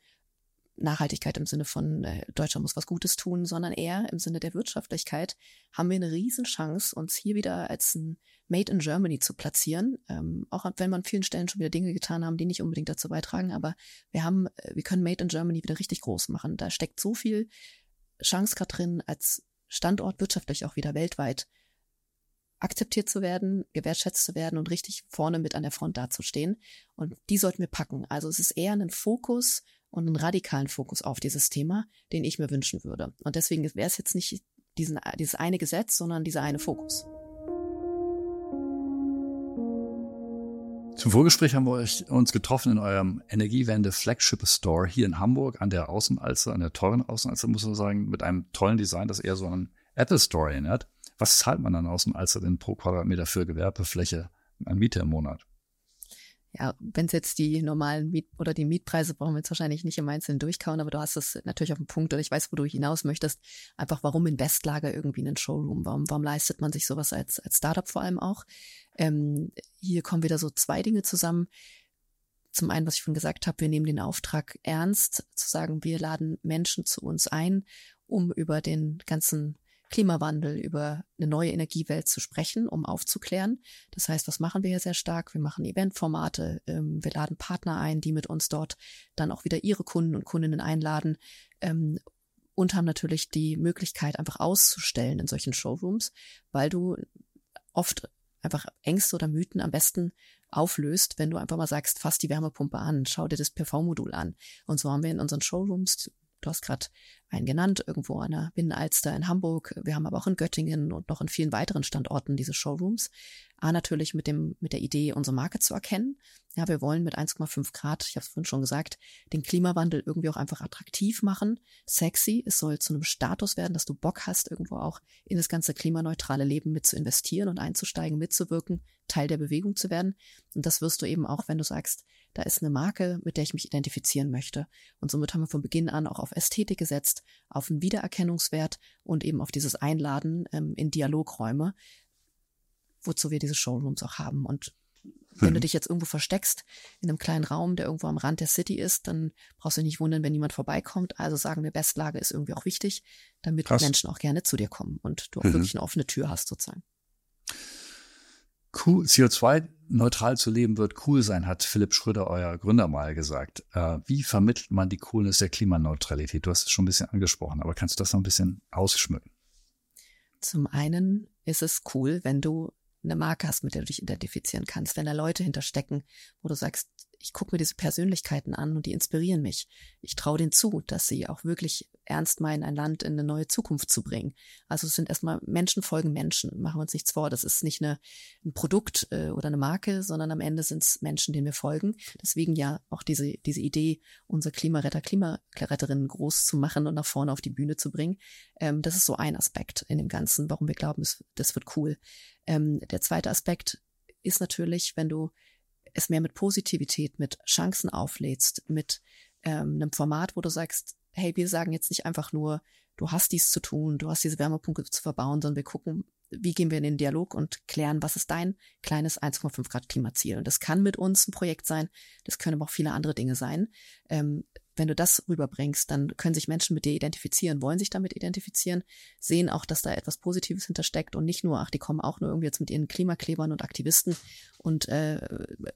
Nachhaltigkeit im Sinne von äh, Deutschland muss was Gutes tun, sondern eher im Sinne der Wirtschaftlichkeit haben wir eine Riesenchance, uns hier wieder als ein Made in Germany zu platzieren. Ähm, auch wenn man an vielen Stellen schon wieder Dinge getan haben, die nicht unbedingt dazu beitragen, aber wir haben, äh, wir können Made in Germany wieder richtig groß machen. Da steckt so viel Chance gerade drin, als Standort wirtschaftlich auch wieder weltweit akzeptiert zu werden, gewertschätzt zu werden und richtig vorne mit an der Front dazustehen. Und die sollten wir packen. Also es ist eher ein Fokus und einen radikalen Fokus auf dieses Thema, den ich mir wünschen würde. Und deswegen wäre es jetzt nicht diesen, dieses eine Gesetz, sondern dieser eine Fokus. Zum Vorgespräch haben wir uns getroffen in eurem Energiewende Flagship Store hier in Hamburg an der Außenalster, an der teuren Außenalster, muss man sagen, mit einem tollen Design, das eher so an Apple Store erinnert. Was zahlt man dann Außenalster denn pro Quadratmeter für Gewerbefläche an Miete im Monat? Ja, wenn es jetzt die normalen Miet oder die Mietpreise brauchen wir jetzt wahrscheinlich nicht im Einzelnen durchkauen, aber du hast es natürlich auf den Punkt oder ich weiß, wo du hinaus möchtest. Einfach, warum in Westlager irgendwie einen Showroom? Warum, warum leistet man sich sowas als, als Startup vor allem auch? Ähm, hier kommen wieder so zwei Dinge zusammen. Zum einen, was ich schon gesagt habe, wir nehmen den Auftrag ernst, zu sagen, wir laden Menschen zu uns ein, um über den ganzen Klimawandel, über eine neue Energiewelt zu sprechen, um aufzuklären. Das heißt, was machen wir hier sehr stark? Wir machen Eventformate, ähm, wir laden Partner ein, die mit uns dort dann auch wieder ihre Kunden und Kundinnen einladen ähm, und haben natürlich die Möglichkeit, einfach auszustellen in solchen Showrooms, weil du oft einfach Ängste oder Mythen am besten auflöst, wenn du einfach mal sagst, fass die Wärmepumpe an, schau dir das PV-Modul an. Und so haben wir in unseren Showrooms Du hast gerade einen genannt, irgendwo an der Binnenalster in Hamburg. Wir haben aber auch in Göttingen und noch in vielen weiteren Standorten diese Showrooms. A, natürlich mit dem, mit der Idee, unsere Marke zu erkennen. Ja, wir wollen mit 1,5 Grad, ich habe es vorhin schon gesagt, den Klimawandel irgendwie auch einfach attraktiv machen, sexy. Es soll zu einem Status werden, dass du Bock hast, irgendwo auch in das ganze klimaneutrale Leben mit zu investieren und einzusteigen, mitzuwirken, Teil der Bewegung zu werden. Und das wirst du eben auch, wenn du sagst, da ist eine Marke, mit der ich mich identifizieren möchte. Und somit haben wir von Beginn an auch auf Ästhetik gesetzt, auf einen Wiedererkennungswert und eben auf dieses Einladen ähm, in Dialogräume, wozu wir diese Showrooms auch haben. Und wenn hm. du dich jetzt irgendwo versteckst in einem kleinen Raum, der irgendwo am Rand der City ist, dann brauchst du dich nicht wundern, wenn niemand vorbeikommt. Also sagen wir, Bestlage ist irgendwie auch wichtig, damit Krass. Menschen auch gerne zu dir kommen und du auch mhm. wirklich eine offene Tür hast sozusagen. Cool, CO2-neutral zu leben wird cool sein, hat Philipp Schröder, euer Gründer, mal gesagt. Äh, wie vermittelt man die Coolness der Klimaneutralität? Du hast es schon ein bisschen angesprochen, aber kannst du das noch ein bisschen ausschmücken? Zum einen ist es cool, wenn du eine Marke hast, mit der du dich identifizieren kannst, wenn da Leute hinterstecken, wo du sagst, ich gucke mir diese Persönlichkeiten an und die inspirieren mich. Ich traue denen zu, dass sie auch wirklich ernst meinen, ein Land in eine neue Zukunft zu bringen. Also es sind erstmal Menschen folgen Menschen, machen wir uns nichts vor. Das ist nicht eine, ein Produkt äh, oder eine Marke, sondern am Ende sind es Menschen, denen wir folgen. Deswegen ja auch diese, diese Idee, unsere Klimaretter, Klimaretterinnen groß zu machen und nach vorne auf die Bühne zu bringen. Ähm, das ist so ein Aspekt in dem Ganzen, warum wir glauben, es, das wird cool. Ähm, der zweite Aspekt ist natürlich, wenn du es mehr mit Positivität, mit Chancen auflädst, mit ähm, einem Format, wo du sagst, hey, wir sagen jetzt nicht einfach nur, du hast dies zu tun, du hast diese Wärmepunkte zu verbauen, sondern wir gucken, wie gehen wir in den Dialog und klären, was ist dein kleines 1,5 Grad Klimaziel. Und das kann mit uns ein Projekt sein, das können aber auch viele andere Dinge sein. Ähm, wenn du das rüberbringst, dann können sich Menschen mit dir identifizieren, wollen sich damit identifizieren, sehen auch, dass da etwas Positives hintersteckt und nicht nur, ach, die kommen auch nur irgendwie jetzt mit ihren Klimaklebern und Aktivisten und äh,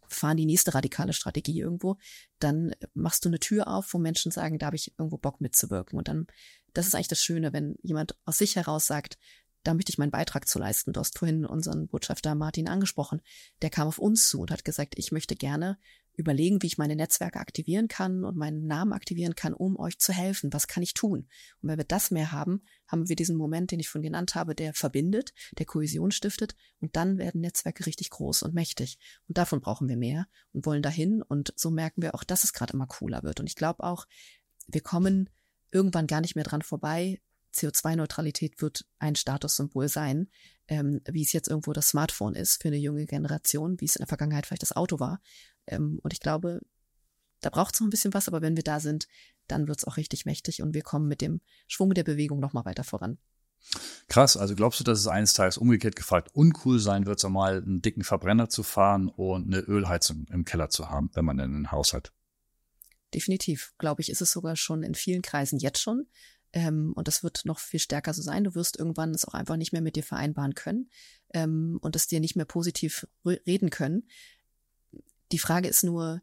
fahren die nächste radikale Strategie irgendwo. Dann machst du eine Tür auf, wo Menschen sagen, da habe ich irgendwo Bock mitzuwirken. Und dann, das ist eigentlich das Schöne, wenn jemand aus sich heraus sagt, da möchte ich meinen Beitrag zu leisten. Du hast vorhin unseren Botschafter Martin angesprochen. Der kam auf uns zu und hat gesagt, ich möchte gerne überlegen, wie ich meine Netzwerke aktivieren kann und meinen Namen aktivieren kann, um euch zu helfen. Was kann ich tun? Und wenn wir das mehr haben, haben wir diesen Moment, den ich schon genannt habe, der verbindet, der Kohäsion stiftet und dann werden Netzwerke richtig groß und mächtig. Und davon brauchen wir mehr und wollen dahin und so merken wir auch, dass es gerade immer cooler wird. Und ich glaube auch, wir kommen irgendwann gar nicht mehr dran vorbei, CO2-Neutralität wird ein Statussymbol sein, ähm, wie es jetzt irgendwo das Smartphone ist für eine junge Generation, wie es in der Vergangenheit vielleicht das Auto war. Ähm, und ich glaube, da braucht es noch ein bisschen was, aber wenn wir da sind, dann wird es auch richtig mächtig und wir kommen mit dem Schwung der Bewegung nochmal weiter voran. Krass, also glaubst du, dass es eines Tages umgekehrt gefragt uncool sein wird, so mal einen dicken Verbrenner zu fahren und eine Ölheizung im Keller zu haben, wenn man ein Haus hat? Definitiv, glaube ich, ist es sogar schon in vielen Kreisen jetzt schon. Ähm, und das wird noch viel stärker so sein. Du wirst irgendwann es auch einfach nicht mehr mit dir vereinbaren können ähm, und es dir nicht mehr positiv reden können. Die Frage ist nur,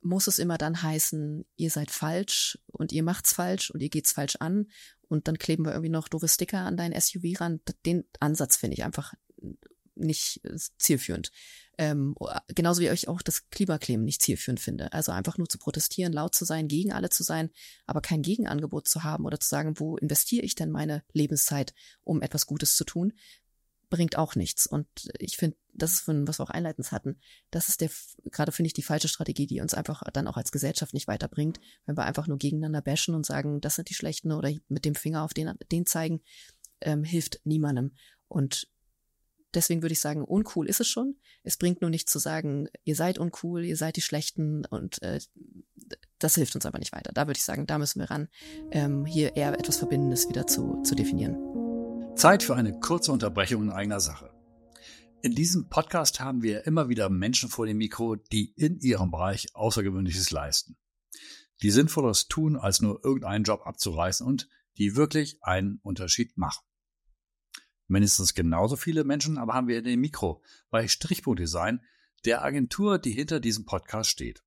muss es immer dann heißen, ihr seid falsch und ihr macht's falsch und ihr geht's falsch an und dann kleben wir irgendwie noch doofe Sticker an dein SUV ran. Den Ansatz finde ich einfach nicht äh, zielführend. Ähm, genauso wie ich auch das Klimakleben nicht zielführend finde. Also einfach nur zu protestieren, laut zu sein, gegen alle zu sein, aber kein Gegenangebot zu haben oder zu sagen, wo investiere ich denn meine Lebenszeit, um etwas Gutes zu tun, bringt auch nichts. Und ich finde, das ist von, was wir auch einleitend hatten, das ist der, gerade finde ich, die falsche Strategie, die uns einfach dann auch als Gesellschaft nicht weiterbringt, wenn wir einfach nur gegeneinander bashen und sagen, das sind die Schlechten oder mit dem Finger auf den, den zeigen, ähm, hilft niemandem. Und deswegen würde ich sagen, uncool ist es schon. Es bringt nur nicht zu sagen, ihr seid uncool, ihr seid die Schlechten und äh, das hilft uns aber nicht weiter. Da würde ich sagen, da müssen wir ran, ähm, hier eher etwas Verbindendes wieder zu, zu definieren. Zeit für eine kurze Unterbrechung in eigener Sache. In diesem Podcast haben wir immer wieder Menschen vor dem Mikro, die in ihrem Bereich Außergewöhnliches leisten. Die sinnvolleres tun, als nur irgendeinen Job abzureißen und die wirklich einen Unterschied machen. Mindestens genauso viele Menschen aber haben wir in dem Mikro bei Strichpunkt Design, der Agentur, die hinter diesem Podcast steht.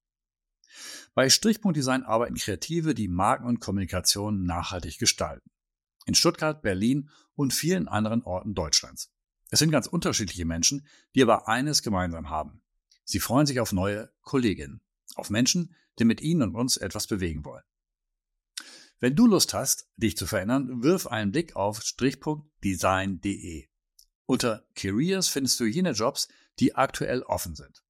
Bei Strichpunkt Design arbeiten Kreative, die Marken und Kommunikation nachhaltig gestalten in Stuttgart, Berlin und vielen anderen Orten Deutschlands. Es sind ganz unterschiedliche Menschen, die aber eines gemeinsam haben. Sie freuen sich auf neue Kolleginnen, auf Menschen, die mit ihnen und uns etwas bewegen wollen. Wenn du Lust hast, dich zu verändern, wirf einen Blick auf strichpunktdesign.de. Unter Careers findest du jene Jobs, die aktuell offen sind.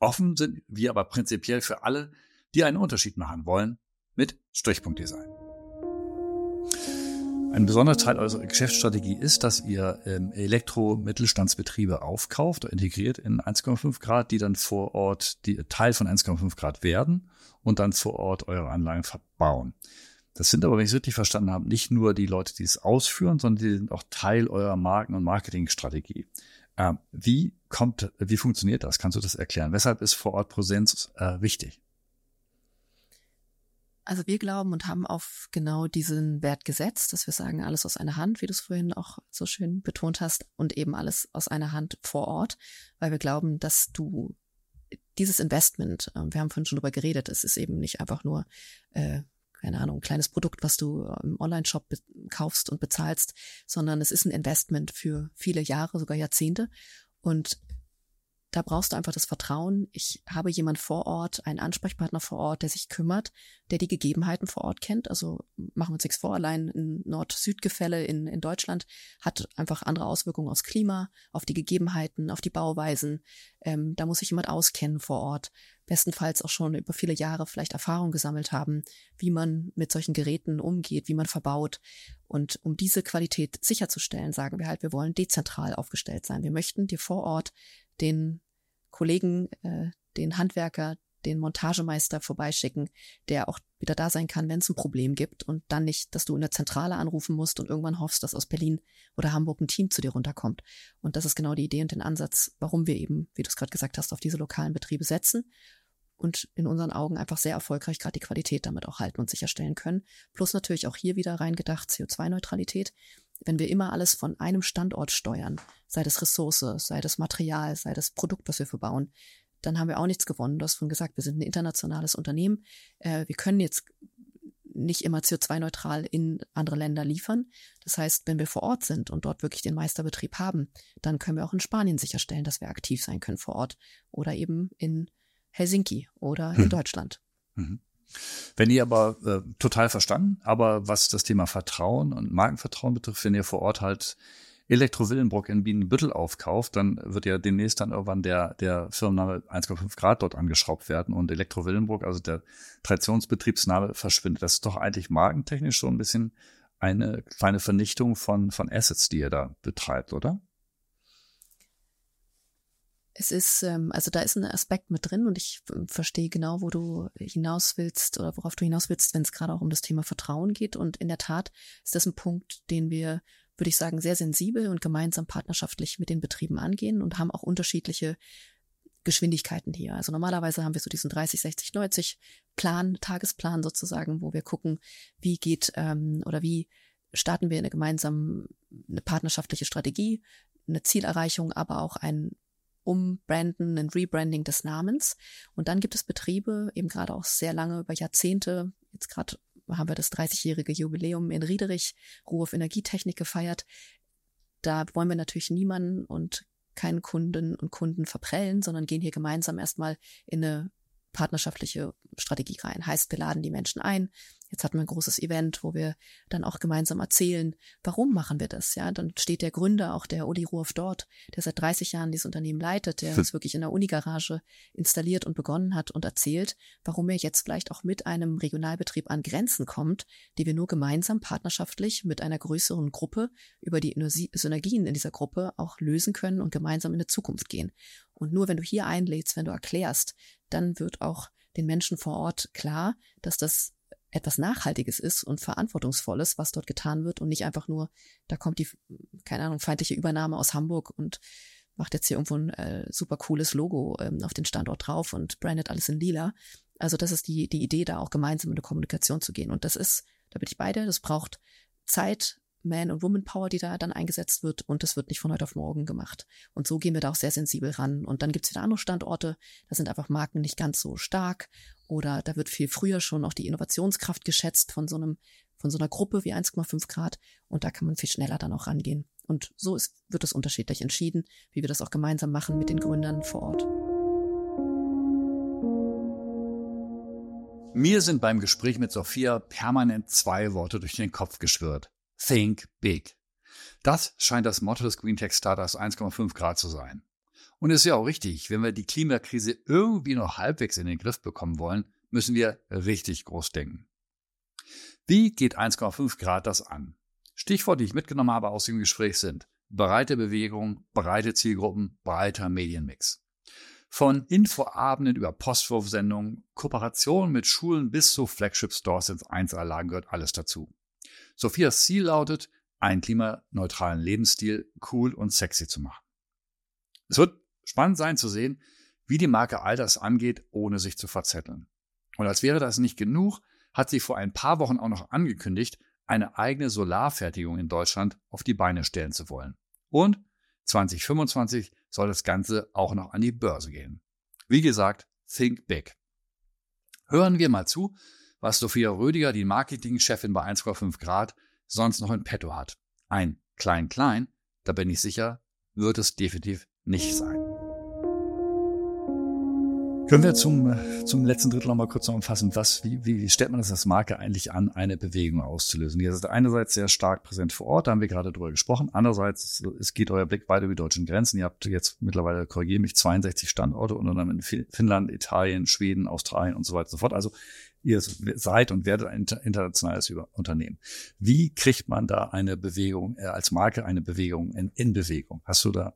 Offen sind wir aber prinzipiell für alle, die einen Unterschied machen wollen, mit Strichpunktdesign. Ein besonderer Teil eurer Geschäftsstrategie ist, dass ihr ähm, Elektro-Mittelstandsbetriebe aufkauft, integriert in 1,5 Grad, die dann vor Ort die Teil von 1,5 Grad werden und dann vor Ort eure Anlagen verbauen. Das sind aber, wenn ich es richtig verstanden habe, nicht nur die Leute, die es ausführen, sondern die sind auch Teil eurer Marken- und Marketingstrategie. Ähm, wie kommt, wie funktioniert das? Kannst du das erklären? Weshalb ist vor Ort Präsenz äh, wichtig? Also wir glauben und haben auf genau diesen Wert gesetzt, dass wir sagen, alles aus einer Hand, wie du es vorhin auch so schön betont hast, und eben alles aus einer Hand vor Ort, weil wir glauben, dass du dieses Investment, äh, wir haben vorhin schon drüber geredet, es ist eben nicht einfach nur, äh, keine Ahnung, ein kleines Produkt, was du im Online-Shop kaufst und bezahlst, sondern es ist ein Investment für viele Jahre, sogar Jahrzehnte. Und da brauchst du einfach das Vertrauen. Ich habe jemand vor Ort, einen Ansprechpartner vor Ort, der sich kümmert, der die Gegebenheiten vor Ort kennt. Also machen wir uns nichts vor, allein ein Nord-Süd-Gefälle in, in Deutschland hat einfach andere Auswirkungen aufs Klima, auf die Gegebenheiten, auf die Bauweisen. Ähm, da muss sich jemand auskennen vor Ort. Bestenfalls auch schon über viele Jahre vielleicht Erfahrung gesammelt haben, wie man mit solchen Geräten umgeht, wie man verbaut. Und um diese Qualität sicherzustellen, sagen wir halt, wir wollen dezentral aufgestellt sein. Wir möchten dir vor Ort den Kollegen, äh, den Handwerker, den Montagemeister vorbeischicken, der auch wieder da sein kann, wenn es ein Problem gibt und dann nicht, dass du in der Zentrale anrufen musst und irgendwann hoffst, dass aus Berlin oder Hamburg ein Team zu dir runterkommt. Und das ist genau die Idee und den Ansatz, warum wir eben, wie du es gerade gesagt hast, auf diese lokalen Betriebe setzen und in unseren Augen einfach sehr erfolgreich gerade die Qualität damit auch halten und sicherstellen können. Plus natürlich auch hier wieder reingedacht CO2-Neutralität wenn wir immer alles von einem Standort steuern, sei das Ressource, sei das Material, sei das Produkt, was wir verbauen, dann haben wir auch nichts gewonnen. Du hast vorhin gesagt, wir sind ein internationales Unternehmen. Äh, wir können jetzt nicht immer CO2-neutral in andere Länder liefern. Das heißt, wenn wir vor Ort sind und dort wirklich den Meisterbetrieb haben, dann können wir auch in Spanien sicherstellen, dass wir aktiv sein können vor Ort oder eben in Helsinki oder in hm. Deutschland. Mhm. Wenn ihr aber äh, total verstanden, aber was das Thema Vertrauen und Markenvertrauen betrifft, wenn ihr vor Ort halt Elektro Willenbrock in Bienenbüttel aufkauft, dann wird ja demnächst dann irgendwann der, der Firmenname 1,5 Grad dort angeschraubt werden und Elektro Willenbrock, also der Traditionsbetriebsname, verschwindet. Das ist doch eigentlich markentechnisch schon ein bisschen eine kleine Vernichtung von, von Assets, die ihr da betreibt, oder? Es ist, ähm, also da ist ein Aspekt mit drin und ich ähm, verstehe genau, wo du hinaus willst oder worauf du hinaus willst, wenn es gerade auch um das Thema Vertrauen geht. Und in der Tat ist das ein Punkt, den wir, würde ich sagen, sehr sensibel und gemeinsam partnerschaftlich mit den Betrieben angehen und haben auch unterschiedliche Geschwindigkeiten hier. Also normalerweise haben wir so diesen 30, 60, 90 Plan, Tagesplan sozusagen, wo wir gucken, wie geht ähm, oder wie starten wir eine gemeinsame, eine partnerschaftliche Strategie, eine Zielerreichung, aber auch ein Umbranden, ein Rebranding des Namens. Und dann gibt es Betriebe, eben gerade auch sehr lange, über Jahrzehnte, jetzt gerade haben wir das 30-jährige Jubiläum in Riederich, Ruhe auf Energietechnik gefeiert. Da wollen wir natürlich niemanden und keinen Kunden und Kunden verprellen, sondern gehen hier gemeinsam erstmal in eine partnerschaftliche Strategie rein. Heißt, wir laden die Menschen ein, Jetzt hatten wir ein großes Event, wo wir dann auch gemeinsam erzählen, warum machen wir das? Ja, dann steht der Gründer, auch der Uli Ruoff dort, der seit 30 Jahren dieses Unternehmen leitet, der es wirklich in der Unigarage installiert und begonnen hat und erzählt, warum er jetzt vielleicht auch mit einem Regionalbetrieb an Grenzen kommt, die wir nur gemeinsam partnerschaftlich mit einer größeren Gruppe über die Synergien in dieser Gruppe auch lösen können und gemeinsam in die Zukunft gehen. Und nur wenn du hier einlädst, wenn du erklärst, dann wird auch den Menschen vor Ort klar, dass das etwas Nachhaltiges ist und Verantwortungsvolles, was dort getan wird und nicht einfach nur, da kommt die, keine Ahnung, feindliche Übernahme aus Hamburg und macht jetzt hier irgendwo ein äh, super cooles Logo ähm, auf den Standort drauf und brandet alles in lila. Also das ist die, die Idee, da auch gemeinsam in eine Kommunikation zu gehen. Und das ist, da bin ich beide, das braucht Zeit, man- und Woman-Power, die da dann eingesetzt wird und das wird nicht von heute auf morgen gemacht. Und so gehen wir da auch sehr sensibel ran. Und dann gibt es wieder andere Standorte, da sind einfach Marken nicht ganz so stark oder da wird viel früher schon auch die Innovationskraft geschätzt von so einem von so einer Gruppe wie 1,5 Grad und da kann man viel schneller dann auch rangehen. Und so ist, wird es unterschiedlich entschieden, wie wir das auch gemeinsam machen mit den Gründern vor Ort. Mir sind beim Gespräch mit Sophia permanent zwei Worte durch den Kopf geschwirrt. Think big. Das scheint das Motto des Green Tech Starters 1,5 Grad zu sein. Und es ist ja auch richtig, wenn wir die Klimakrise irgendwie noch halbwegs in den Griff bekommen wollen, müssen wir richtig groß denken. Wie geht 1,5 Grad das an? Stichworte, die ich mitgenommen habe aus dem Gespräch sind breite Bewegung, breite Zielgruppen, breiter Medienmix. Von Infoabenden über Postwurfsendungen, Kooperationen mit Schulen bis zu Flagship-Stores ins Einzelanlagen gehört alles dazu. Sophias Ziel lautet, einen klimaneutralen Lebensstil cool und sexy zu machen. Es wird spannend sein zu sehen, wie die Marke all das angeht, ohne sich zu verzetteln. Und als wäre das nicht genug, hat sie vor ein paar Wochen auch noch angekündigt, eine eigene Solarfertigung in Deutschland auf die Beine stellen zu wollen. Und 2025 soll das Ganze auch noch an die Börse gehen. Wie gesagt, think big. Hören wir mal zu, was Sophia Rödiger, die Marketingchefin bei 1,5 Grad, sonst noch in petto hat. Ein Klein-Klein, da bin ich sicher, wird es definitiv nicht sein. Können wir zum, zum letzten Drittel noch mal kurz zusammenfassen, was, wie, wie stellt man das als Marke eigentlich an, eine Bewegung auszulösen? Ihr seid einerseits sehr stark präsent vor Ort, da haben wir gerade drüber gesprochen. Andererseits, es geht euer Blick weit über die deutschen Grenzen. Ihr habt jetzt mittlerweile, korrigiere mich, 62 Standorte, unter anderem in Finnland, Italien, Schweden, Australien und so weiter und so fort. Also ihr seid und werdet ein internationales Unternehmen. Wie kriegt man da eine Bewegung, äh, als Marke eine Bewegung in, in Bewegung? Hast du da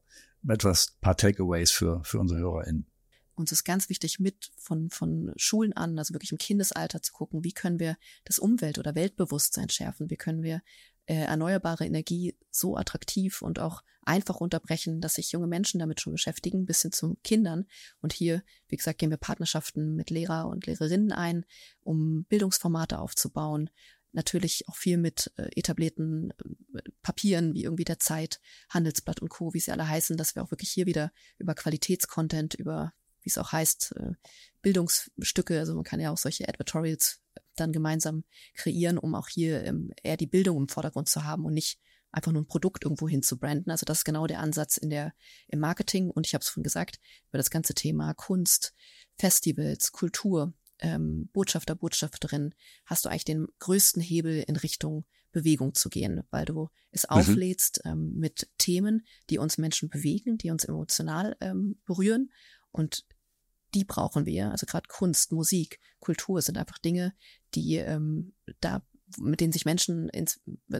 etwas, paar Takeaways für, für unsere HörerInnen? Uns ist ganz wichtig, mit von, von Schulen an, also wirklich im Kindesalter zu gucken, wie können wir das Umwelt- oder Weltbewusstsein schärfen? Wie können wir äh, erneuerbare Energie so attraktiv und auch einfach unterbrechen, dass sich junge Menschen damit schon beschäftigen, bis hin zu Kindern. Und hier, wie gesagt, gehen wir Partnerschaften mit Lehrer und Lehrerinnen ein, um Bildungsformate aufzubauen, natürlich auch viel mit äh, etablierten äh, Papieren wie irgendwie der Zeit, Handelsblatt und Co., wie sie alle heißen, dass wir auch wirklich hier wieder über Qualitätscontent, über, wie es auch heißt, äh, Bildungsstücke, also man kann ja auch solche Advertorials dann gemeinsam kreieren, um auch hier ähm, eher die Bildung im Vordergrund zu haben und nicht einfach nur ein Produkt irgendwo hin zu branden. Also das ist genau der Ansatz in der, im Marketing. Und ich habe es schon gesagt, über das ganze Thema Kunst, Festivals, Kultur, ähm, Botschafter, Botschafterin, hast du eigentlich den größten Hebel in Richtung Bewegung zu gehen, weil du es mhm. auflädst ähm, mit Themen, die uns Menschen bewegen, die uns emotional ähm, berühren. Und die brauchen wir. Also gerade Kunst, Musik, Kultur sind einfach Dinge, die ähm, da mit denen sich Menschen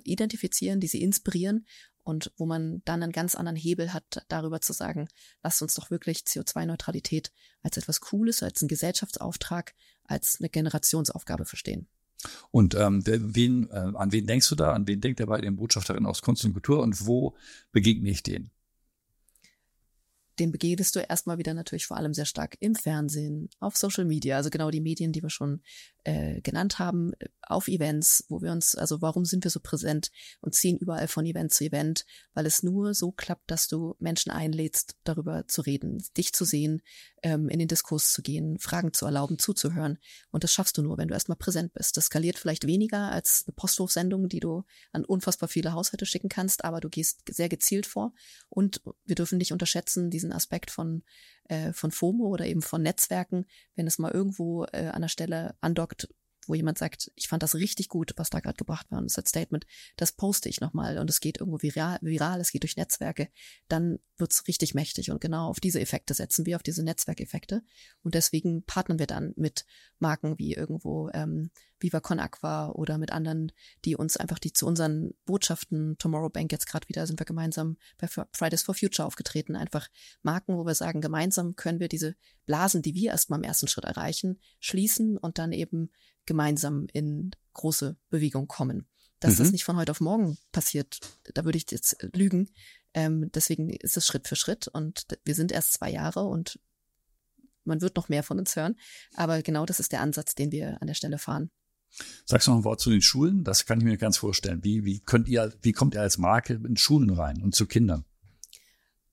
identifizieren, die sie inspirieren und wo man dann einen ganz anderen Hebel hat, darüber zu sagen, lasst uns doch wirklich CO2-Neutralität als etwas Cooles, als einen Gesellschaftsauftrag, als eine Generationsaufgabe verstehen. Und ähm, wen, äh, an wen denkst du da? An wen denkt er bei den Botschafterinnen aus Kunst und Kultur und wo begegne ich denen? Den begegnest du erstmal wieder natürlich vor allem sehr stark im Fernsehen, auf Social Media, also genau die Medien, die wir schon äh, genannt haben, auf Events, wo wir uns, also warum sind wir so präsent und ziehen überall von Event zu Event, weil es nur so klappt, dass du Menschen einlädst, darüber zu reden, dich zu sehen, ähm, in den Diskurs zu gehen, Fragen zu erlauben, zuzuhören. Und das schaffst du nur, wenn du erstmal präsent bist. Das skaliert vielleicht weniger als eine Posthofsendung, die du an unfassbar viele Haushalte schicken kannst, aber du gehst sehr gezielt vor. Und wir dürfen nicht unterschätzen, diesen Aspekt von äh, von FOMO oder eben von Netzwerken, wenn es mal irgendwo äh, an der Stelle andockt, wo jemand sagt, ich fand das richtig gut, was da gerade gebracht war, und das Statement, das poste ich nochmal und es geht irgendwo viral, viral, es geht durch Netzwerke, dann wird's richtig mächtig und genau auf diese Effekte setzen wir, auf diese Netzwerkeffekte und deswegen partnern wir dann mit Marken wie irgendwo ähm, Viva Con Aqua oder mit anderen, die uns einfach die zu unseren Botschaften, Tomorrow Bank jetzt gerade wieder, sind wir gemeinsam bei Fridays for Future aufgetreten, einfach Marken, wo wir sagen, gemeinsam können wir diese Blasen, die wir erstmal im ersten Schritt erreichen, schließen und dann eben gemeinsam in große Bewegung kommen. Dass mhm. das nicht von heute auf morgen passiert, da würde ich jetzt lügen. Ähm, deswegen ist es Schritt für Schritt und wir sind erst zwei Jahre und man wird noch mehr von uns hören. Aber genau das ist der Ansatz, den wir an der Stelle fahren. Sagst du noch ein Wort zu den Schulen? Das kann ich mir ganz vorstellen. Wie, wie könnt ihr, wie kommt ihr als Marke in Schulen rein und zu Kindern?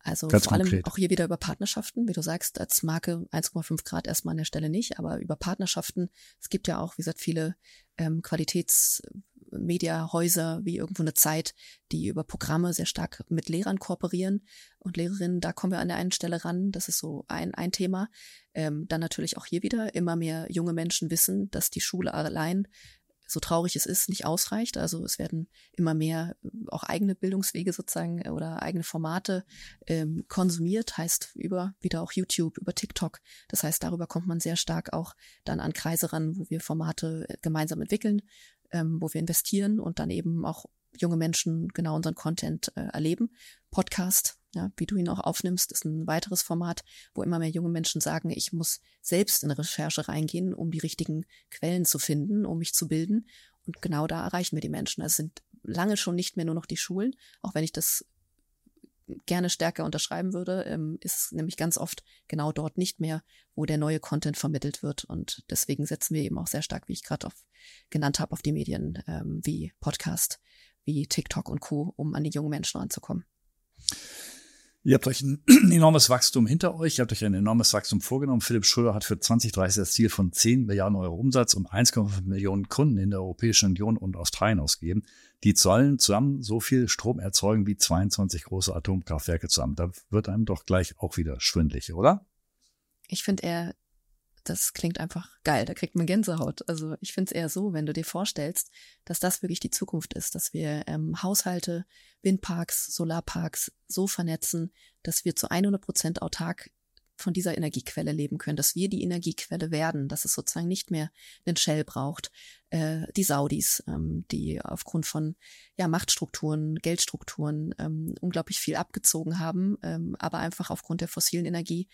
Also Ganz vor allem konkret. auch hier wieder über Partnerschaften, wie du sagst, als Marke 1,5 Grad erstmal an der Stelle nicht, aber über Partnerschaften. Es gibt ja auch, wie gesagt, viele ähm, Qualitätsmediahäuser wie irgendwo eine Zeit, die über Programme sehr stark mit Lehrern kooperieren und Lehrerinnen. Da kommen wir an der einen Stelle ran. Das ist so ein, ein Thema. Ähm, dann natürlich auch hier wieder immer mehr junge Menschen wissen, dass die Schule allein so traurig es ist, nicht ausreicht. Also es werden immer mehr äh, auch eigene Bildungswege sozusagen äh, oder eigene Formate ähm, konsumiert, heißt über wieder auch YouTube, über TikTok. Das heißt, darüber kommt man sehr stark auch dann an Kreise ran, wo wir Formate äh, gemeinsam entwickeln, ähm, wo wir investieren und dann eben auch junge Menschen genau unseren Content äh, erleben. Podcast ja, wie du ihn auch aufnimmst, ist ein weiteres Format, wo immer mehr junge Menschen sagen, ich muss selbst in Recherche reingehen, um die richtigen Quellen zu finden, um mich zu bilden. Und genau da erreichen wir die Menschen. Es sind lange schon nicht mehr nur noch die Schulen, auch wenn ich das gerne stärker unterschreiben würde, ähm, ist nämlich ganz oft genau dort nicht mehr, wo der neue Content vermittelt wird. Und deswegen setzen wir eben auch sehr stark, wie ich gerade genannt habe, auf die Medien ähm, wie Podcast, wie TikTok und Co., um an die jungen Menschen ranzukommen. Ihr habt euch ein enormes Wachstum hinter euch, ihr habt euch ein enormes Wachstum vorgenommen. Philipp Schröder hat für 2030 das Ziel von 10 Milliarden Euro Umsatz und 1,5 Millionen Kunden in der Europäischen Union und Australien ausgegeben. Die sollen zusammen so viel Strom erzeugen wie 22 große Atomkraftwerke zusammen. Da wird einem doch gleich auch wieder schwindlig, oder? Ich finde, er das klingt einfach geil, da kriegt man Gänsehaut. Also ich finde es eher so, wenn du dir vorstellst, dass das wirklich die Zukunft ist, dass wir ähm, Haushalte, Windparks, Solarparks so vernetzen, dass wir zu 100 Prozent autark von dieser Energiequelle leben können, dass wir die Energiequelle werden, dass es sozusagen nicht mehr einen Shell braucht. Äh, die Saudis, ähm, die aufgrund von ja, Machtstrukturen, Geldstrukturen ähm, unglaublich viel abgezogen haben, ähm, aber einfach aufgrund der fossilen Energie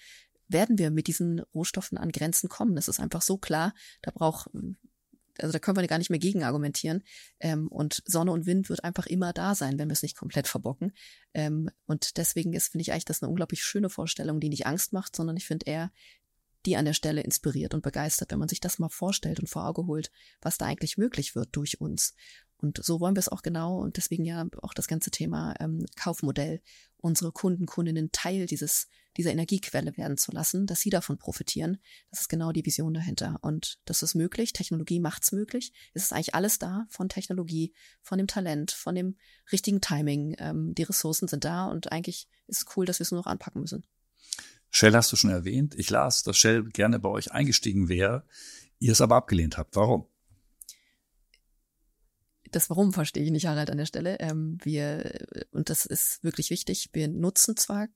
werden wir mit diesen Rohstoffen an Grenzen kommen. Das ist einfach so klar. Da braucht, also da können wir gar nicht mehr gegen argumentieren. Ähm, und Sonne und Wind wird einfach immer da sein, wenn wir es nicht komplett verbocken. Ähm, und deswegen ist, finde ich eigentlich das eine unglaublich schöne Vorstellung, die nicht Angst macht, sondern ich finde eher, die an der Stelle inspiriert und begeistert, wenn man sich das mal vorstellt und vor Auge holt, was da eigentlich möglich wird durch uns. Und so wollen wir es auch genau und deswegen ja auch das ganze Thema ähm, Kaufmodell, unsere Kunden, Kundinnen Teil dieses, dieser Energiequelle werden zu lassen, dass sie davon profitieren. Das ist genau die Vision dahinter. Und das ist möglich. Technologie macht's möglich. Es ist eigentlich alles da von Technologie, von dem Talent, von dem richtigen Timing. Ähm, die Ressourcen sind da und eigentlich ist es cool, dass wir es nur noch anpacken müssen. Shell hast du schon erwähnt. Ich las, dass Shell gerne bei euch eingestiegen wäre, ihr es aber abgelehnt habt. Warum? Das Warum verstehe ich nicht, Harald, an der Stelle. Ähm, wir, und das ist wirklich wichtig, wir nutzen zwar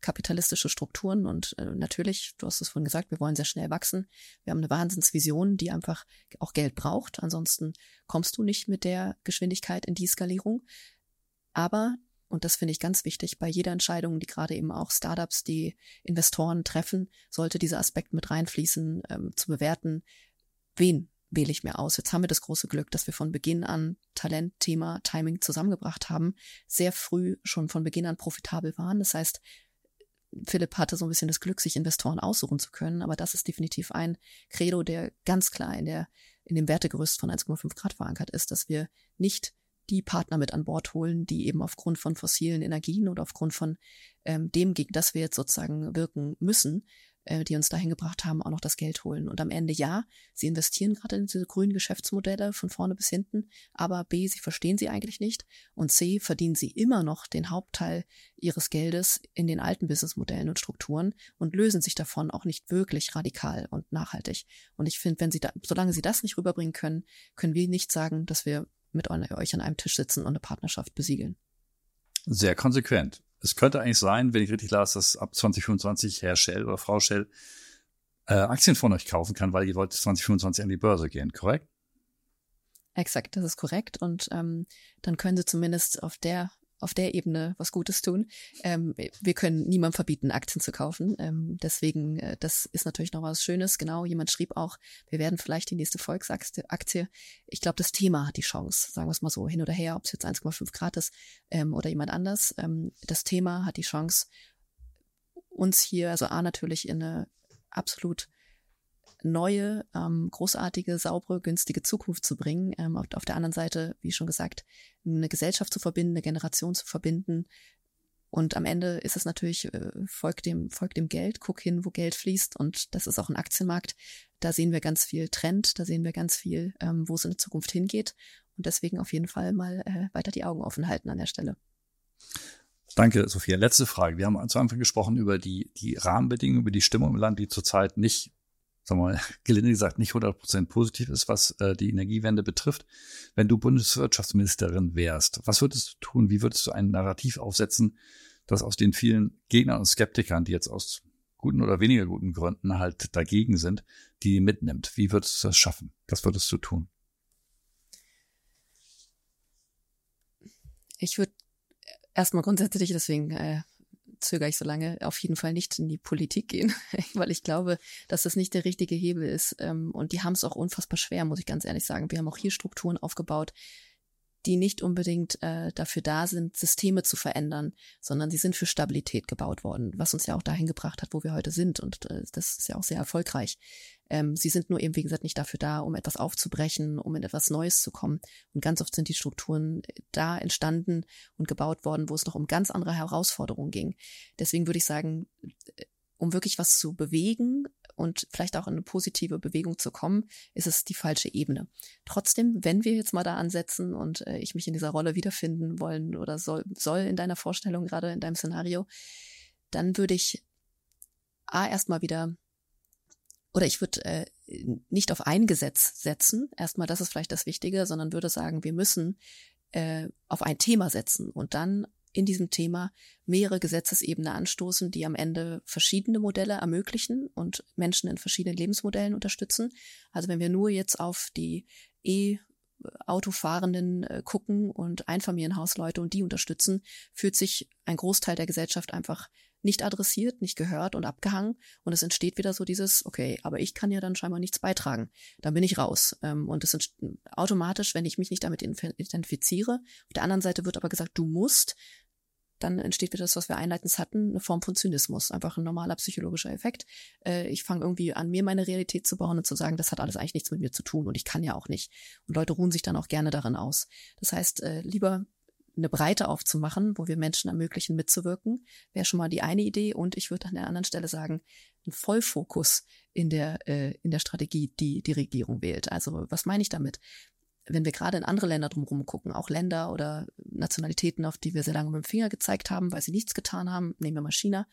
kapitalistische Strukturen und äh, natürlich, du hast es vorhin gesagt, wir wollen sehr schnell wachsen. Wir haben eine Wahnsinnsvision, die einfach auch Geld braucht. Ansonsten kommst du nicht mit der Geschwindigkeit in die Skalierung. Aber und das finde ich ganz wichtig, bei jeder Entscheidung, die gerade eben auch Startups, die Investoren treffen, sollte dieser Aspekt mit reinfließen, ähm, zu bewerten, wen wähle ich mir aus. Jetzt haben wir das große Glück, dass wir von Beginn an Talent, Thema, Timing zusammengebracht haben, sehr früh schon von Beginn an profitabel waren. Das heißt, Philipp hatte so ein bisschen das Glück, sich Investoren aussuchen zu können, aber das ist definitiv ein Credo, der ganz klar in der in dem Wertegerüst von 1,5 Grad verankert ist, dass wir nicht die Partner mit an Bord holen, die eben aufgrund von fossilen Energien oder aufgrund von ähm, dem, gegen das wir jetzt sozusagen wirken müssen, äh, die uns dahin gebracht haben, auch noch das Geld holen. Und am Ende ja, sie investieren gerade in diese grünen Geschäftsmodelle von vorne bis hinten, aber B, sie verstehen sie eigentlich nicht und C, verdienen sie immer noch den Hauptteil ihres Geldes in den alten Businessmodellen und Strukturen und lösen sich davon auch nicht wirklich radikal und nachhaltig. Und ich finde, wenn sie da, solange sie das nicht rüberbringen können, können wir nicht sagen, dass wir mit euch an einem Tisch sitzen und eine Partnerschaft besiegeln. Sehr konsequent es könnte eigentlich sein, wenn ich richtig las, dass ab 2025 Herr Shell oder Frau Shell äh, Aktien von euch kaufen kann, weil ihr wollt 2025 an die Börse gehen, korrekt? Exakt, das ist korrekt. Und ähm, dann können sie zumindest auf der auf der Ebene was Gutes tun. Ähm, wir können niemandem verbieten, Aktien zu kaufen. Ähm, deswegen, äh, das ist natürlich noch was Schönes. Genau, jemand schrieb auch, wir werden vielleicht die nächste Volksaktie. Ich glaube, das Thema hat die Chance, sagen wir es mal so, hin oder her, ob es jetzt 1,5 Grad ist ähm, oder jemand anders. Ähm, das Thema hat die Chance, uns hier, also A natürlich in eine absolut neue, ähm, großartige, saubere, günstige Zukunft zu bringen. Ähm, auf, auf der anderen Seite, wie schon gesagt, eine Gesellschaft zu verbinden, eine Generation zu verbinden. Und am Ende ist es natürlich, äh, folgt dem, folgt dem Geld, guck hin, wo Geld fließt. Und das ist auch ein Aktienmarkt. Da sehen wir ganz viel Trend, da sehen wir ganz viel, ähm, wo es in der Zukunft hingeht. Und deswegen auf jeden Fall mal äh, weiter die Augen offen halten an der Stelle. Danke, Sophia. Letzte Frage. Wir haben zu Anfang gesprochen über die, die Rahmenbedingungen, über die Stimmung im Land, die zurzeit nicht sagen wir mal, gelinde gesagt, nicht 100% positiv ist, was äh, die Energiewende betrifft. Wenn du Bundeswirtschaftsministerin wärst, was würdest du tun? Wie würdest du ein Narrativ aufsetzen, das aus den vielen Gegnern und Skeptikern, die jetzt aus guten oder weniger guten Gründen halt dagegen sind, die mitnimmt? Wie würdest du das schaffen? Was würdest du tun? Ich würde erstmal grundsätzlich, deswegen äh, zögere ich so lange auf jeden Fall nicht in die Politik gehen, weil ich glaube, dass das nicht der richtige Hebel ist. Ähm, und die haben es auch unfassbar schwer, muss ich ganz ehrlich sagen. Wir haben auch hier Strukturen aufgebaut, die nicht unbedingt äh, dafür da sind, Systeme zu verändern, sondern sie sind für Stabilität gebaut worden, was uns ja auch dahin gebracht hat, wo wir heute sind. Und äh, das ist ja auch sehr erfolgreich. Ähm, sie sind nur eben, wie gesagt, nicht dafür da, um etwas aufzubrechen, um in etwas Neues zu kommen. Und ganz oft sind die Strukturen da entstanden und gebaut worden, wo es noch um ganz andere Herausforderungen ging. Deswegen würde ich sagen, um wirklich was zu bewegen und vielleicht auch in eine positive Bewegung zu kommen, ist es die falsche Ebene. Trotzdem, wenn wir jetzt mal da ansetzen und äh, ich mich in dieser Rolle wiederfinden wollen oder soll, soll in deiner Vorstellung, gerade in deinem Szenario, dann würde ich A erstmal wieder oder ich würde äh, nicht auf ein Gesetz setzen, erstmal das ist vielleicht das Wichtige, sondern würde sagen, wir müssen äh, auf ein Thema setzen und dann in diesem Thema mehrere Gesetzesebene anstoßen, die am Ende verschiedene Modelle ermöglichen und Menschen in verschiedenen Lebensmodellen unterstützen. Also wenn wir nur jetzt auf die E Autofahrenden äh, gucken und Einfamilienhausleute und die unterstützen, fühlt sich ein Großteil der Gesellschaft einfach nicht adressiert, nicht gehört und abgehangen. Und es entsteht wieder so dieses, okay, aber ich kann ja dann scheinbar nichts beitragen. Dann bin ich raus. Ähm, und es ist automatisch, wenn ich mich nicht damit identifiziere. Auf der anderen Seite wird aber gesagt, du musst, dann entsteht wieder das, was wir einleitend hatten, eine Form von Zynismus, einfach ein normaler psychologischer Effekt. Äh, ich fange irgendwie an, mir meine Realität zu bauen und zu sagen, das hat alles eigentlich nichts mit mir zu tun und ich kann ja auch nicht. Und Leute ruhen sich dann auch gerne darin aus. Das heißt, äh, lieber eine Breite aufzumachen, wo wir Menschen ermöglichen, mitzuwirken, wäre schon mal die eine Idee. Und ich würde an der anderen Stelle sagen, ein Vollfokus in der, äh, in der Strategie, die die Regierung wählt. Also was meine ich damit? wenn wir gerade in andere Länder drumherum gucken, auch Länder oder Nationalitäten, auf die wir sehr lange mit dem Finger gezeigt haben, weil sie nichts getan haben, nehmen wir mal China,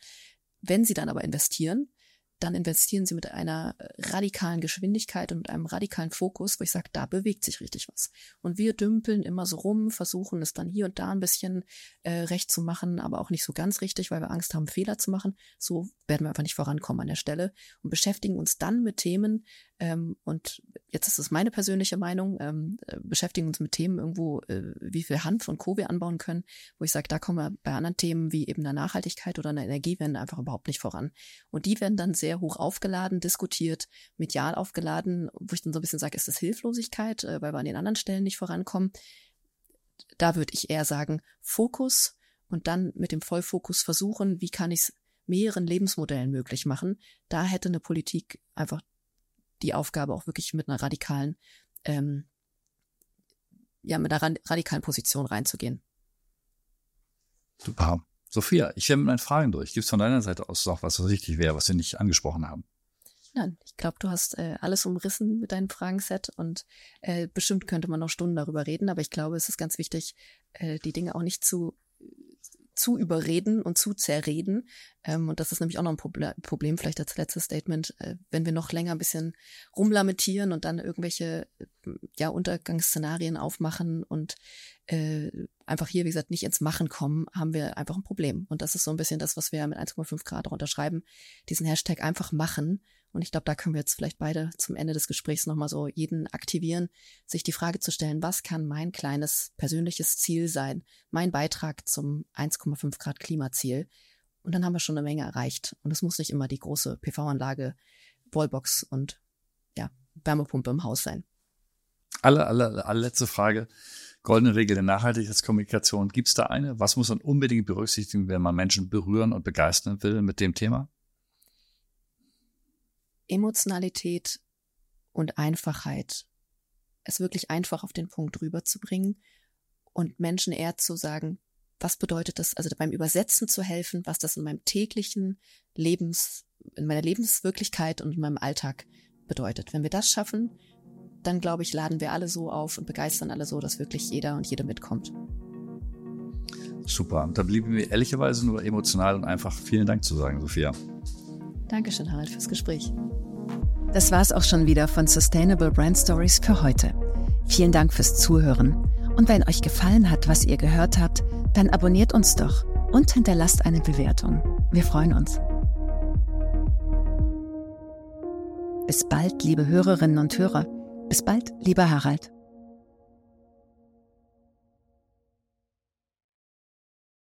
wenn sie dann aber investieren, dann investieren sie mit einer radikalen Geschwindigkeit und mit einem radikalen Fokus, wo ich sage, da bewegt sich richtig was. Und wir dümpeln immer so rum, versuchen es dann hier und da ein bisschen äh, recht zu machen, aber auch nicht so ganz richtig, weil wir Angst haben, Fehler zu machen. So werden wir einfach nicht vorankommen an der Stelle und beschäftigen uns dann mit Themen, ähm, und jetzt ist es meine persönliche Meinung, ähm, äh, beschäftigen uns mit Themen irgendwo, äh, wie viel Hanf und Co. wir anbauen können, wo ich sage, da kommen wir bei anderen Themen wie eben der Nachhaltigkeit oder einer Energiewende einfach überhaupt nicht voran. Und die werden dann sehr hoch aufgeladen, diskutiert, medial aufgeladen, wo ich dann so ein bisschen sage, ist das Hilflosigkeit, äh, weil wir an den anderen Stellen nicht vorankommen. Da würde ich eher sagen, Fokus und dann mit dem Vollfokus versuchen, wie kann ich es mehreren Lebensmodellen möglich machen. Da hätte eine Politik einfach die Aufgabe auch wirklich mit einer radikalen, ähm, ja, mit einer radikalen Position reinzugehen. Super. Sophia, ich wäre mit meinen Fragen durch. Gibt es von deiner Seite aus noch was, was wichtig wäre, was wir nicht angesprochen haben? Nein, ich glaube, du hast äh, alles umrissen mit deinem Fragenset und äh, bestimmt könnte man noch Stunden darüber reden, aber ich glaube, es ist ganz wichtig, äh, die Dinge auch nicht zu zu überreden und zu zerreden. Ähm, und das ist nämlich auch noch ein Proble Problem, vielleicht als letztes Statement, äh, wenn wir noch länger ein bisschen rumlamentieren und dann irgendwelche ja, Untergangsszenarien aufmachen und äh, einfach hier, wie gesagt, nicht ins Machen kommen, haben wir einfach ein Problem. Und das ist so ein bisschen das, was wir mit 1,5 Grad auch unterschreiben, diesen Hashtag einfach machen und ich glaube, da können wir jetzt vielleicht beide zum Ende des Gesprächs nochmal so jeden aktivieren, sich die Frage zu stellen, was kann mein kleines persönliches Ziel sein, mein Beitrag zum 1,5 Grad Klimaziel? Und dann haben wir schon eine Menge erreicht. Und es muss nicht immer die große PV-Anlage, Wallbox und ja, Wärmepumpe im Haus sein. Alle, alle, alle letzte Frage. Goldene Regel der Nachhaltigkeitskommunikation. Gibt es da eine? Was muss man unbedingt berücksichtigen, wenn man Menschen berühren und begeistern will mit dem Thema? Emotionalität und Einfachheit. Es wirklich einfach auf den Punkt rüberzubringen und Menschen eher zu sagen, was bedeutet das, also beim Übersetzen zu helfen, was das in meinem täglichen Lebens, in meiner Lebenswirklichkeit und in meinem Alltag bedeutet. Wenn wir das schaffen, dann glaube ich, laden wir alle so auf und begeistern alle so, dass wirklich jeder und jede mitkommt. Super. Da blieben wir ehrlicherweise nur emotional und einfach vielen Dank zu sagen, Sophia. Dankeschön, Harald, fürs Gespräch. Das war's auch schon wieder von Sustainable Brand Stories für heute. Vielen Dank fürs Zuhören. Und wenn euch gefallen hat, was ihr gehört habt, dann abonniert uns doch und hinterlasst eine Bewertung. Wir freuen uns. Bis bald, liebe Hörerinnen und Hörer. Bis bald, lieber Harald.